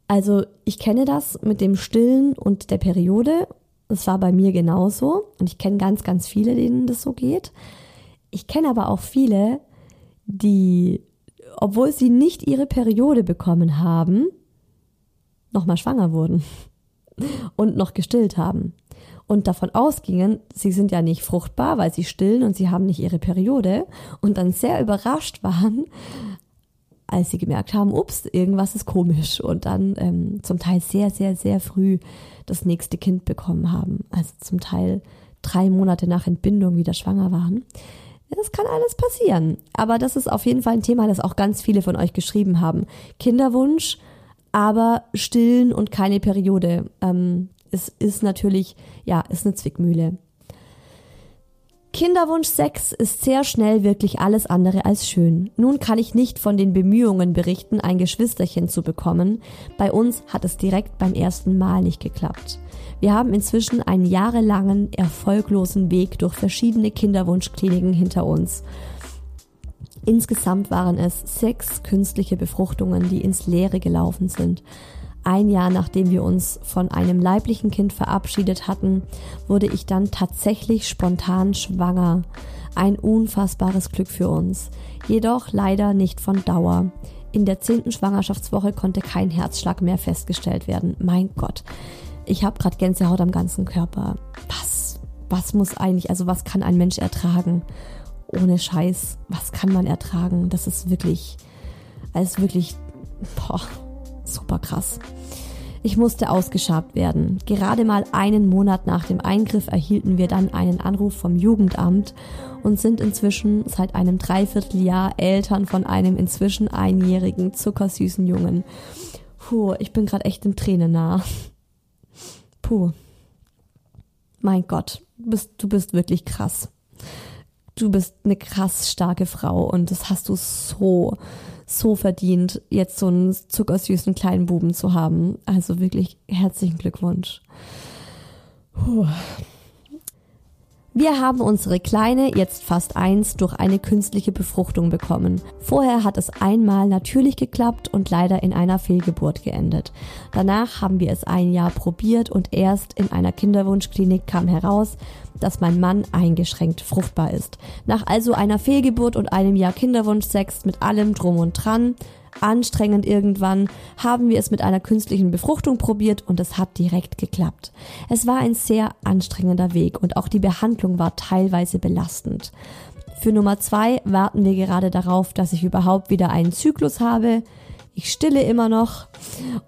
Also ich kenne das mit dem Stillen und der Periode. Es war bei mir genauso. Und ich kenne ganz, ganz viele, denen das so geht. Ich kenne aber auch viele, die obwohl sie nicht ihre Periode bekommen haben, nochmal schwanger wurden und noch gestillt haben und davon ausgingen, sie sind ja nicht fruchtbar, weil sie stillen und sie haben nicht ihre Periode und dann sehr überrascht waren, als sie gemerkt haben, ups, irgendwas ist komisch und dann ähm, zum Teil sehr, sehr, sehr früh das nächste Kind bekommen haben, also zum Teil drei Monate nach Entbindung wieder schwanger waren. Das kann alles passieren. Aber das ist auf jeden Fall ein Thema, das auch ganz viele von euch geschrieben haben. Kinderwunsch, aber stillen und keine Periode. Ähm, es ist natürlich, ja, ist eine Zwickmühle. Kinderwunsch-Sex ist sehr schnell wirklich alles andere als schön. Nun kann ich nicht von den Bemühungen berichten, ein Geschwisterchen zu bekommen. Bei uns hat es direkt beim ersten Mal nicht geklappt. Wir haben inzwischen einen jahrelangen, erfolglosen Weg durch verschiedene Kinderwunschkliniken hinter uns. Insgesamt waren es sechs künstliche Befruchtungen, die ins Leere gelaufen sind. Ein Jahr nachdem wir uns von einem leiblichen Kind verabschiedet hatten, wurde ich dann tatsächlich spontan schwanger. Ein unfassbares Glück für uns. Jedoch leider nicht von Dauer. In der zehnten Schwangerschaftswoche konnte kein Herzschlag mehr festgestellt werden. Mein Gott ich habe gerade Gänsehaut am ganzen Körper. Was, was muss eigentlich, also was kann ein Mensch ertragen? Ohne Scheiß, was kann man ertragen? Das ist wirklich, alles wirklich, boah, super krass. Ich musste ausgeschabt werden. Gerade mal einen Monat nach dem Eingriff erhielten wir dann einen Anruf vom Jugendamt und sind inzwischen seit einem Dreivierteljahr Eltern von einem inzwischen einjährigen, zuckersüßen Jungen. Puh, ich bin gerade echt in Tränen nah. Puh. Mein Gott, du bist, du bist wirklich krass. Du bist eine krass starke Frau und das hast du so, so verdient, jetzt so einen zuckersüßen kleinen Buben zu haben. Also wirklich herzlichen Glückwunsch. Puh. Wir haben unsere Kleine, jetzt fast eins, durch eine künstliche Befruchtung bekommen. Vorher hat es einmal natürlich geklappt und leider in einer Fehlgeburt geendet. Danach haben wir es ein Jahr probiert und erst in einer Kinderwunschklinik kam heraus, dass mein Mann eingeschränkt fruchtbar ist. Nach also einer Fehlgeburt und einem Jahr Kinderwunschsex mit allem drum und dran anstrengend irgendwann, haben wir es mit einer künstlichen Befruchtung probiert und es hat direkt geklappt. Es war ein sehr anstrengender Weg und auch die Behandlung war teilweise belastend. Für Nummer zwei warten wir gerade darauf, dass ich überhaupt wieder einen Zyklus habe ich stille immer noch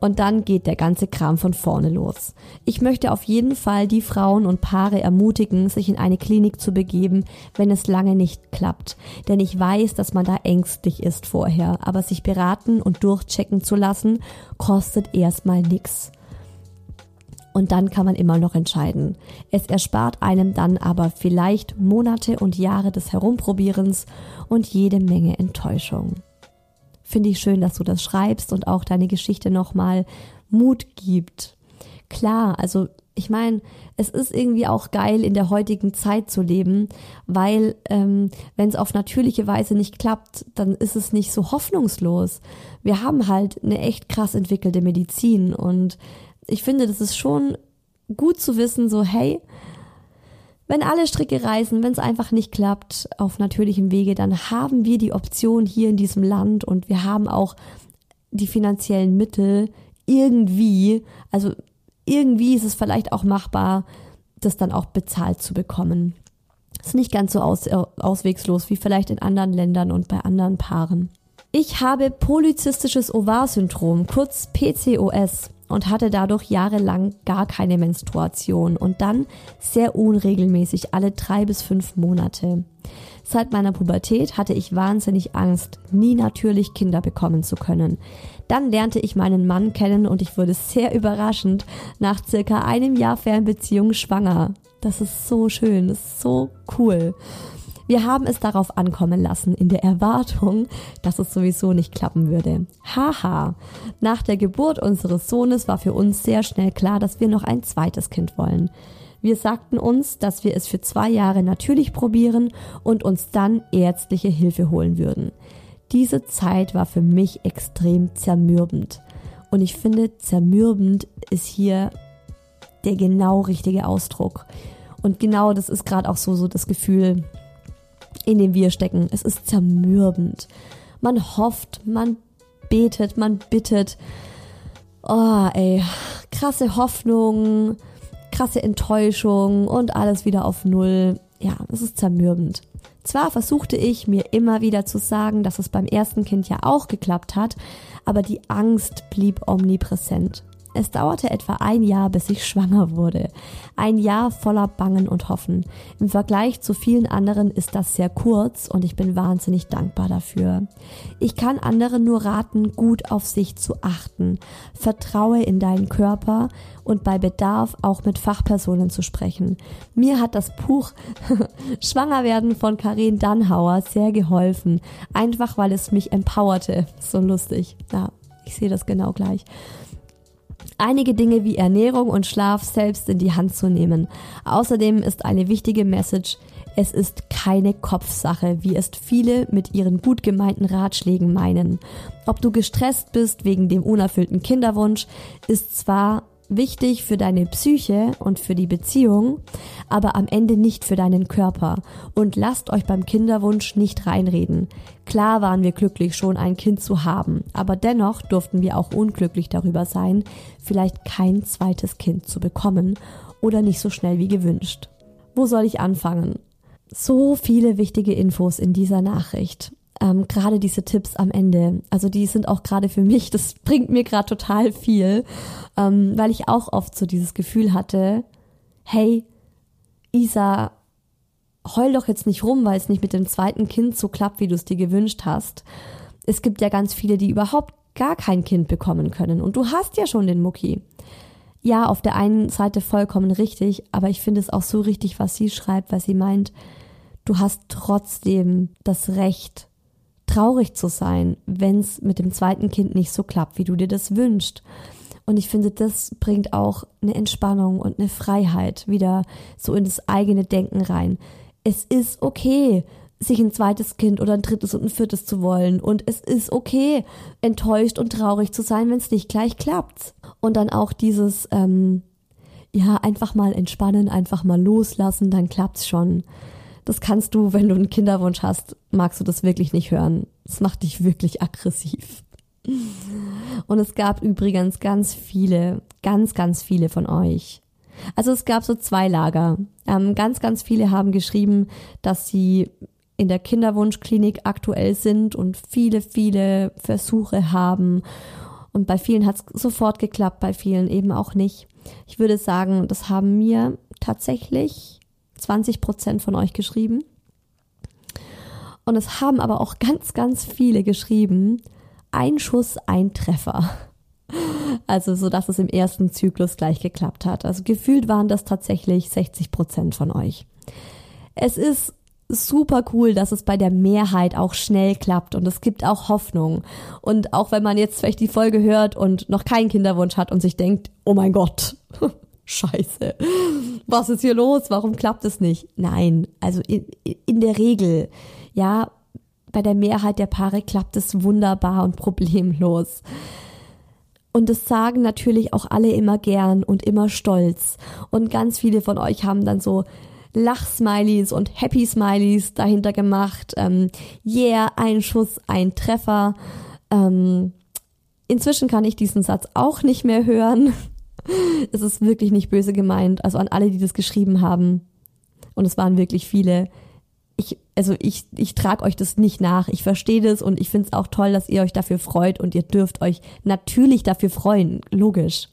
und dann geht der ganze Kram von vorne los. Ich möchte auf jeden Fall die Frauen und Paare ermutigen, sich in eine Klinik zu begeben, wenn es lange nicht klappt. Denn ich weiß, dass man da ängstlich ist vorher, aber sich beraten und durchchecken zu lassen, kostet erstmal nix. Und dann kann man immer noch entscheiden. Es erspart einem dann aber vielleicht Monate und Jahre des Herumprobierens und jede Menge Enttäuschung finde ich schön, dass du das schreibst und auch deine Geschichte nochmal Mut gibt. Klar, also ich meine, es ist irgendwie auch geil, in der heutigen Zeit zu leben, weil ähm, wenn es auf natürliche Weise nicht klappt, dann ist es nicht so hoffnungslos. Wir haben halt eine echt krass entwickelte Medizin und ich finde, das ist schon gut zu wissen, so hey, wenn alle Stricke reißen, wenn es einfach nicht klappt auf natürlichem Wege, dann haben wir die Option hier in diesem Land und wir haben auch die finanziellen Mittel irgendwie, also irgendwie ist es vielleicht auch machbar, das dann auch bezahlt zu bekommen. Ist nicht ganz so aus, äh, auswegslos wie vielleicht in anderen Ländern und bei anderen Paaren. Ich habe polyzystisches Ovarsyndrom, kurz PCOS. Und hatte dadurch jahrelang gar keine Menstruation und dann sehr unregelmäßig alle drei bis fünf Monate. Seit meiner Pubertät hatte ich wahnsinnig Angst, nie natürlich Kinder bekommen zu können. Dann lernte ich meinen Mann kennen und ich wurde sehr überraschend nach circa einem Jahr Fernbeziehung schwanger. Das ist so schön, das ist so cool. Wir haben es darauf ankommen lassen, in der Erwartung, dass es sowieso nicht klappen würde. Haha. Nach der Geburt unseres Sohnes war für uns sehr schnell klar, dass wir noch ein zweites Kind wollen. Wir sagten uns, dass wir es für zwei Jahre natürlich probieren und uns dann ärztliche Hilfe holen würden. Diese Zeit war für mich extrem zermürbend. Und ich finde, zermürbend ist hier der genau richtige Ausdruck. Und genau das ist gerade auch so, so das Gefühl, in dem wir stecken. Es ist zermürbend. Man hofft, man betet, man bittet. Oh, ey, krasse Hoffnung, krasse Enttäuschung und alles wieder auf Null. Ja, es ist zermürbend. Zwar versuchte ich mir immer wieder zu sagen, dass es beim ersten Kind ja auch geklappt hat, aber die Angst blieb omnipräsent. Es dauerte etwa ein Jahr, bis ich schwanger wurde. Ein Jahr voller Bangen und Hoffen. Im Vergleich zu vielen anderen ist das sehr kurz und ich bin wahnsinnig dankbar dafür. Ich kann anderen nur raten, gut auf sich zu achten. Vertraue in deinen Körper und bei Bedarf auch mit Fachpersonen zu sprechen. Mir hat das Buch Schwanger werden von Karin Dannhauer sehr geholfen. Einfach weil es mich empowerte. So lustig. Ja, ich sehe das genau gleich einige Dinge wie Ernährung und Schlaf selbst in die Hand zu nehmen. Außerdem ist eine wichtige Message, es ist keine Kopfsache, wie es viele mit ihren gut gemeinten Ratschlägen meinen. Ob du gestresst bist wegen dem unerfüllten Kinderwunsch, ist zwar wichtig für deine Psyche und für die Beziehung, aber am Ende nicht für deinen Körper. Und lasst euch beim Kinderwunsch nicht reinreden. Klar waren wir glücklich, schon ein Kind zu haben, aber dennoch durften wir auch unglücklich darüber sein, vielleicht kein zweites Kind zu bekommen oder nicht so schnell wie gewünscht. Wo soll ich anfangen? So viele wichtige Infos in dieser Nachricht ähm, gerade diese Tipps am Ende, also die sind auch gerade für mich, das bringt mir gerade total viel, ähm, weil ich auch oft so dieses Gefühl hatte, hey, Isa, heul doch jetzt nicht rum, weil es nicht mit dem zweiten Kind so klappt, wie du es dir gewünscht hast. Es gibt ja ganz viele, die überhaupt gar kein Kind bekommen können und du hast ja schon den Mucki. Ja, auf der einen Seite vollkommen richtig, aber ich finde es auch so richtig, was sie schreibt, weil sie meint, du hast trotzdem das Recht, traurig zu sein, wenn es mit dem zweiten Kind nicht so klappt, wie du dir das wünschst. Und ich finde, das bringt auch eine Entspannung und eine Freiheit wieder so in das eigene Denken rein. Es ist okay, sich ein zweites Kind oder ein drittes und ein viertes zu wollen. Und es ist okay, enttäuscht und traurig zu sein, wenn es nicht gleich klappt. Und dann auch dieses, ähm, ja, einfach mal entspannen, einfach mal loslassen, dann klappt's schon. Das kannst du, wenn du einen Kinderwunsch hast, magst du das wirklich nicht hören. Das macht dich wirklich aggressiv. Und es gab übrigens ganz viele, ganz, ganz viele von euch. Also es gab so zwei Lager. Ähm, ganz, ganz viele haben geschrieben, dass sie in der Kinderwunschklinik aktuell sind und viele, viele Versuche haben. Und bei vielen hat es sofort geklappt, bei vielen eben auch nicht. Ich würde sagen, das haben mir tatsächlich 20 Prozent von euch geschrieben. Und es haben aber auch ganz, ganz viele geschrieben, ein Schuss, ein Treffer. Also so, dass es im ersten Zyklus gleich geklappt hat. Also gefühlt waren das tatsächlich 60 Prozent von euch. Es ist super cool, dass es bei der Mehrheit auch schnell klappt und es gibt auch Hoffnung. Und auch wenn man jetzt vielleicht die Folge hört und noch keinen Kinderwunsch hat und sich denkt, oh mein Gott, Scheiße. Was ist hier los? Warum klappt es nicht? Nein, also in, in der Regel, ja, bei der Mehrheit der Paare klappt es wunderbar und problemlos. Und das sagen natürlich auch alle immer gern und immer stolz. Und ganz viele von euch haben dann so Lachsmileys und Happy Smileys dahinter gemacht. Ähm, yeah, ein Schuss, ein Treffer. Ähm, inzwischen kann ich diesen Satz auch nicht mehr hören. es ist wirklich nicht böse gemeint. Also an alle, die das geschrieben haben. Und es waren wirklich viele. Ich, also ich, ich trage euch das nicht nach. Ich verstehe das und ich finde es auch toll, dass ihr euch dafür freut und ihr dürft euch natürlich dafür freuen. Logisch.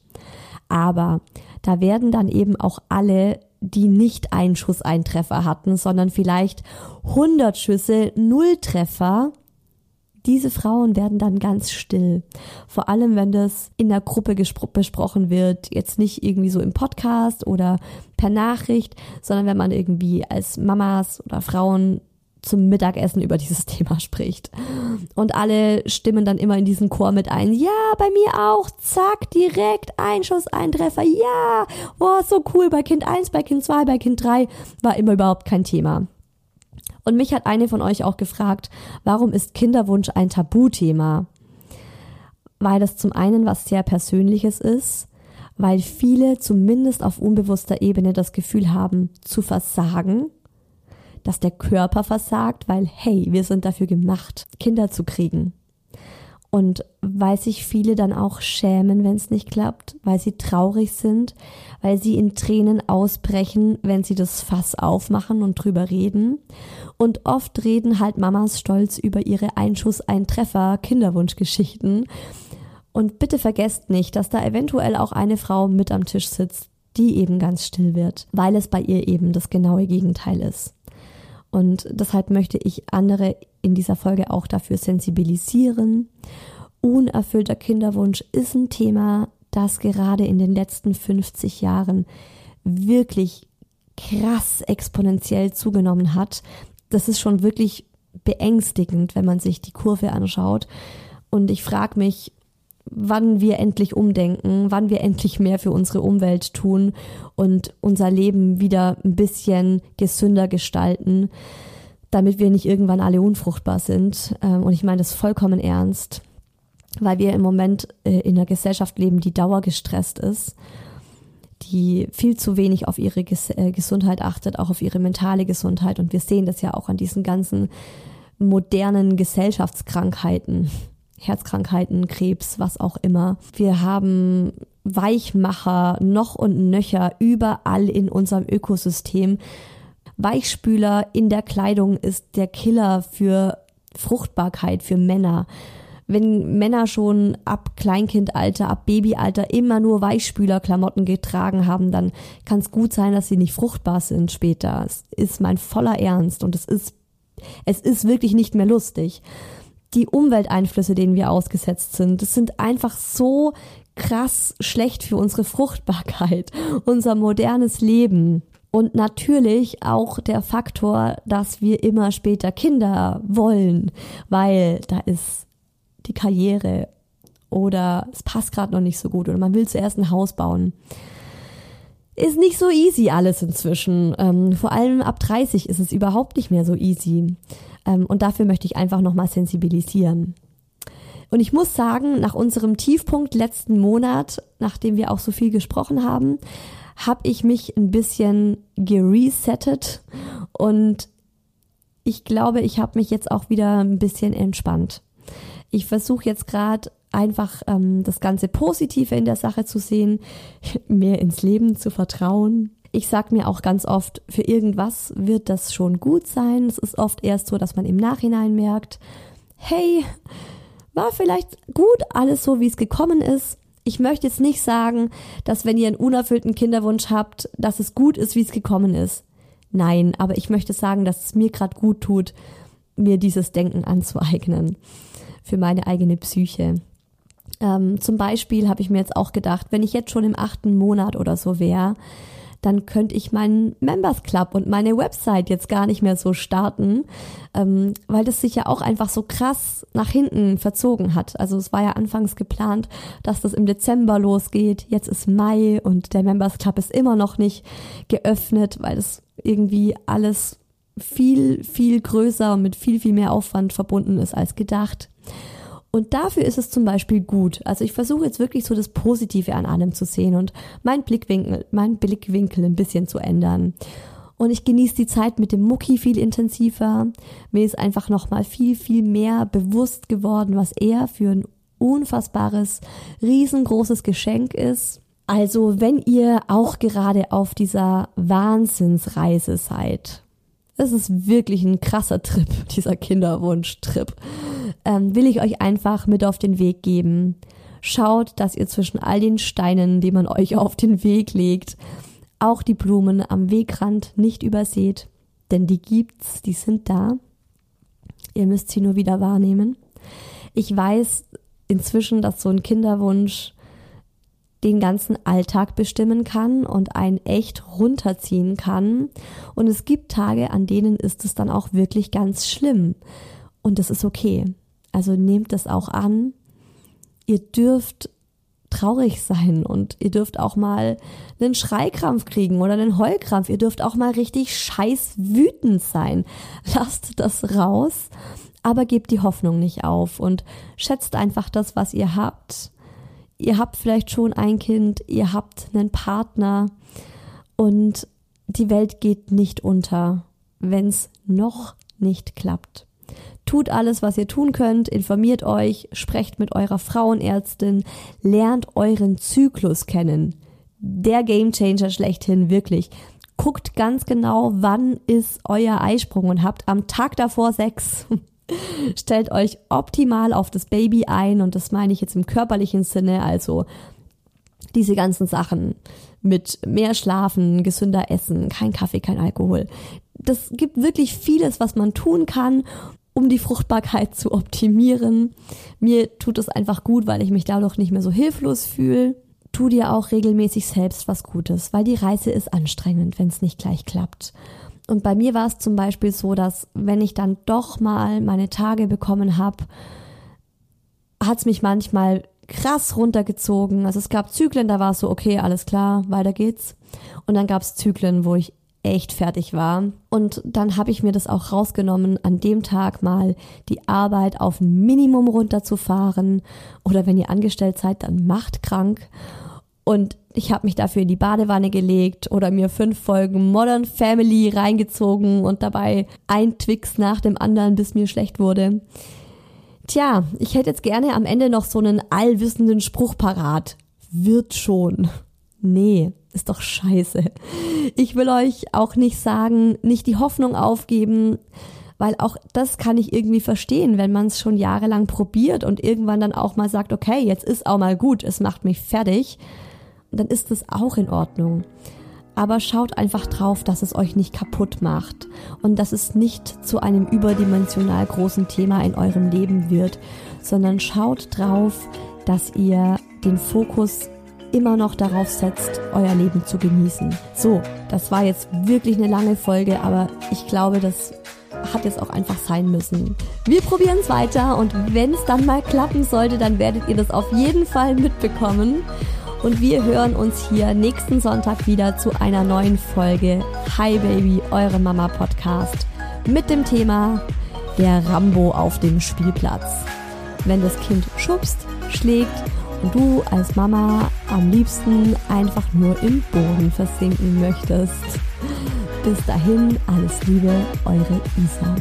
Aber da werden dann eben auch alle, die nicht einen Schusseeintreffer hatten, sondern vielleicht 100 Schüsse, null Treffer, diese Frauen werden dann ganz still. Vor allem, wenn das in der Gruppe besprochen wird, jetzt nicht irgendwie so im Podcast oder per Nachricht, sondern wenn man irgendwie als Mamas oder Frauen zum Mittagessen über dieses Thema spricht. Und alle stimmen dann immer in diesen Chor mit ein. Ja, bei mir auch. Zack, direkt Einschuss, Eintreffer. Ja, oh, so cool. Bei Kind 1, bei Kind 2, bei Kind 3 war immer überhaupt kein Thema. Und mich hat eine von euch auch gefragt, warum ist Kinderwunsch ein Tabuthema? Weil das zum einen was sehr Persönliches ist, weil viele zumindest auf unbewusster Ebene das Gefühl haben, zu versagen, dass der Körper versagt, weil hey, wir sind dafür gemacht, Kinder zu kriegen. Und weil sich viele dann auch schämen, wenn es nicht klappt, weil sie traurig sind, weil sie in Tränen ausbrechen, wenn sie das Fass aufmachen und drüber reden. Und oft reden halt Mamas stolz über ihre Einschuss, ein Treffer, Kinderwunschgeschichten. Und bitte vergesst nicht, dass da eventuell auch eine Frau mit am Tisch sitzt, die eben ganz still wird, weil es bei ihr eben das genaue Gegenteil ist. Und deshalb möchte ich andere in dieser Folge auch dafür sensibilisieren. Unerfüllter Kinderwunsch ist ein Thema, das gerade in den letzten 50 Jahren wirklich krass exponentiell zugenommen hat. Das ist schon wirklich beängstigend, wenn man sich die Kurve anschaut. Und ich frage mich, wann wir endlich umdenken, wann wir endlich mehr für unsere Umwelt tun und unser Leben wieder ein bisschen gesünder gestalten, damit wir nicht irgendwann alle unfruchtbar sind. Ähm, und ich meine das vollkommen ernst, weil wir im Moment äh, in einer Gesellschaft leben, die dauergestresst ist, die viel zu wenig auf ihre äh, Gesundheit achtet, auch auf ihre mentale Gesundheit. Und wir sehen das ja auch an diesen ganzen modernen Gesellschaftskrankheiten Herzkrankheiten, Krebs, was auch immer. Wir haben Weichmacher noch und nöcher überall in unserem Ökosystem. Weichspüler in der Kleidung ist der Killer für Fruchtbarkeit für Männer. Wenn Männer schon ab Kleinkindalter, ab Babyalter immer nur Weichspülerklamotten getragen haben, dann kann es gut sein, dass sie nicht fruchtbar sind später. Es ist mein voller Ernst und es ist, es ist wirklich nicht mehr lustig die Umwelteinflüsse, denen wir ausgesetzt sind, das sind einfach so krass schlecht für unsere Fruchtbarkeit, unser modernes Leben. Und natürlich auch der Faktor, dass wir immer später Kinder wollen, weil da ist die Karriere oder es passt gerade noch nicht so gut oder man will zuerst ein Haus bauen. Ist nicht so easy alles inzwischen. Ähm, vor allem ab 30 ist es überhaupt nicht mehr so easy. Ähm, und dafür möchte ich einfach nochmal sensibilisieren. Und ich muss sagen, nach unserem Tiefpunkt letzten Monat, nachdem wir auch so viel gesprochen haben, habe ich mich ein bisschen geresettet und ich glaube, ich habe mich jetzt auch wieder ein bisschen entspannt. Ich versuche jetzt gerade einfach ähm, das ganze Positive in der Sache zu sehen, mehr ins Leben zu vertrauen, ich sag mir auch ganz oft, für irgendwas wird das schon gut sein. Es ist oft erst so, dass man im Nachhinein merkt, hey, war vielleicht gut alles so, wie es gekommen ist. Ich möchte jetzt nicht sagen, dass wenn ihr einen unerfüllten Kinderwunsch habt, dass es gut ist, wie es gekommen ist. Nein, aber ich möchte sagen, dass es mir gerade gut tut, mir dieses Denken anzueignen für meine eigene Psyche. Ähm, zum Beispiel habe ich mir jetzt auch gedacht, wenn ich jetzt schon im achten Monat oder so wäre, dann könnte ich meinen Members Club und meine Website jetzt gar nicht mehr so starten, ähm, weil das sich ja auch einfach so krass nach hinten verzogen hat. Also es war ja anfangs geplant, dass das im Dezember losgeht. Jetzt ist Mai und der Members Club ist immer noch nicht geöffnet, weil es irgendwie alles viel, viel größer und mit viel, viel mehr Aufwand verbunden ist als gedacht. Und dafür ist es zum Beispiel gut. Also ich versuche jetzt wirklich so das Positive an allem zu sehen und mein Blickwinkel, mein Blickwinkel ein bisschen zu ändern. Und ich genieße die Zeit mit dem Mucki viel intensiver. Mir ist einfach nochmal viel, viel mehr bewusst geworden, was er für ein unfassbares, riesengroßes Geschenk ist. Also wenn ihr auch gerade auf dieser Wahnsinnsreise seid, es ist wirklich ein krasser Trip, dieser Kinderwunsch-Trip ähm, will ich euch einfach mit auf den Weg geben. Schaut, dass ihr zwischen all den Steinen, die man euch auf den Weg legt, auch die Blumen am Wegrand nicht überseht, denn die gibt's, die sind da. Ihr müsst sie nur wieder wahrnehmen. Ich weiß inzwischen, dass so ein Kinderwunsch den ganzen Alltag bestimmen kann und einen echt runterziehen kann. Und es gibt Tage, an denen ist es dann auch wirklich ganz schlimm. Und das ist okay. Also nehmt das auch an. Ihr dürft traurig sein und ihr dürft auch mal einen Schreikrampf kriegen oder einen Heulkrampf. Ihr dürft auch mal richtig scheiß wütend sein. Lasst das raus, aber gebt die Hoffnung nicht auf und schätzt einfach das, was ihr habt ihr habt vielleicht schon ein Kind, ihr habt einen Partner und die Welt geht nicht unter, wenn es noch nicht klappt. Tut alles, was ihr tun könnt, informiert euch, sprecht mit eurer Frauenärztin, lernt euren Zyklus kennen. Der Gamechanger schlechthin, wirklich. Guckt ganz genau, wann ist euer Eisprung und habt am Tag davor Sex. Stellt euch optimal auf das Baby ein und das meine ich jetzt im körperlichen Sinne, also diese ganzen Sachen mit mehr Schlafen, gesünder Essen, kein Kaffee, kein Alkohol. Das gibt wirklich vieles, was man tun kann, um die Fruchtbarkeit zu optimieren. Mir tut es einfach gut, weil ich mich dadurch nicht mehr so hilflos fühle. Tu dir auch regelmäßig selbst was Gutes, weil die Reise ist anstrengend, wenn es nicht gleich klappt. Und bei mir war es zum Beispiel so, dass wenn ich dann doch mal meine Tage bekommen habe, hat es mich manchmal krass runtergezogen. Also es gab Zyklen, da war es so, okay, alles klar, weiter geht's. Und dann gab es Zyklen, wo ich echt fertig war. Und dann habe ich mir das auch rausgenommen, an dem Tag mal die Arbeit auf ein Minimum runterzufahren. Oder wenn ihr angestellt seid, dann macht krank. Und ich habe mich dafür in die Badewanne gelegt oder mir fünf Folgen Modern Family reingezogen und dabei ein Twix nach dem anderen, bis mir schlecht wurde. Tja, ich hätte jetzt gerne am Ende noch so einen allwissenden Spruch parat. Wird schon. Nee, ist doch scheiße. Ich will euch auch nicht sagen, nicht die Hoffnung aufgeben, weil auch das kann ich irgendwie verstehen, wenn man es schon jahrelang probiert und irgendwann dann auch mal sagt, okay, jetzt ist auch mal gut, es macht mich fertig dann ist es auch in Ordnung. Aber schaut einfach drauf, dass es euch nicht kaputt macht und dass es nicht zu einem überdimensional großen Thema in eurem Leben wird, sondern schaut drauf, dass ihr den Fokus immer noch darauf setzt, euer Leben zu genießen. So, das war jetzt wirklich eine lange Folge, aber ich glaube, das hat jetzt auch einfach sein müssen. Wir probieren es weiter und wenn es dann mal klappen sollte, dann werdet ihr das auf jeden Fall mitbekommen und wir hören uns hier nächsten Sonntag wieder zu einer neuen Folge Hi Baby, eure Mama Podcast mit dem Thema der Rambo auf dem Spielplatz. Wenn das Kind schubst, schlägt und du als Mama am liebsten einfach nur im Boden versinken möchtest. Bis dahin, alles Liebe, eure Isa.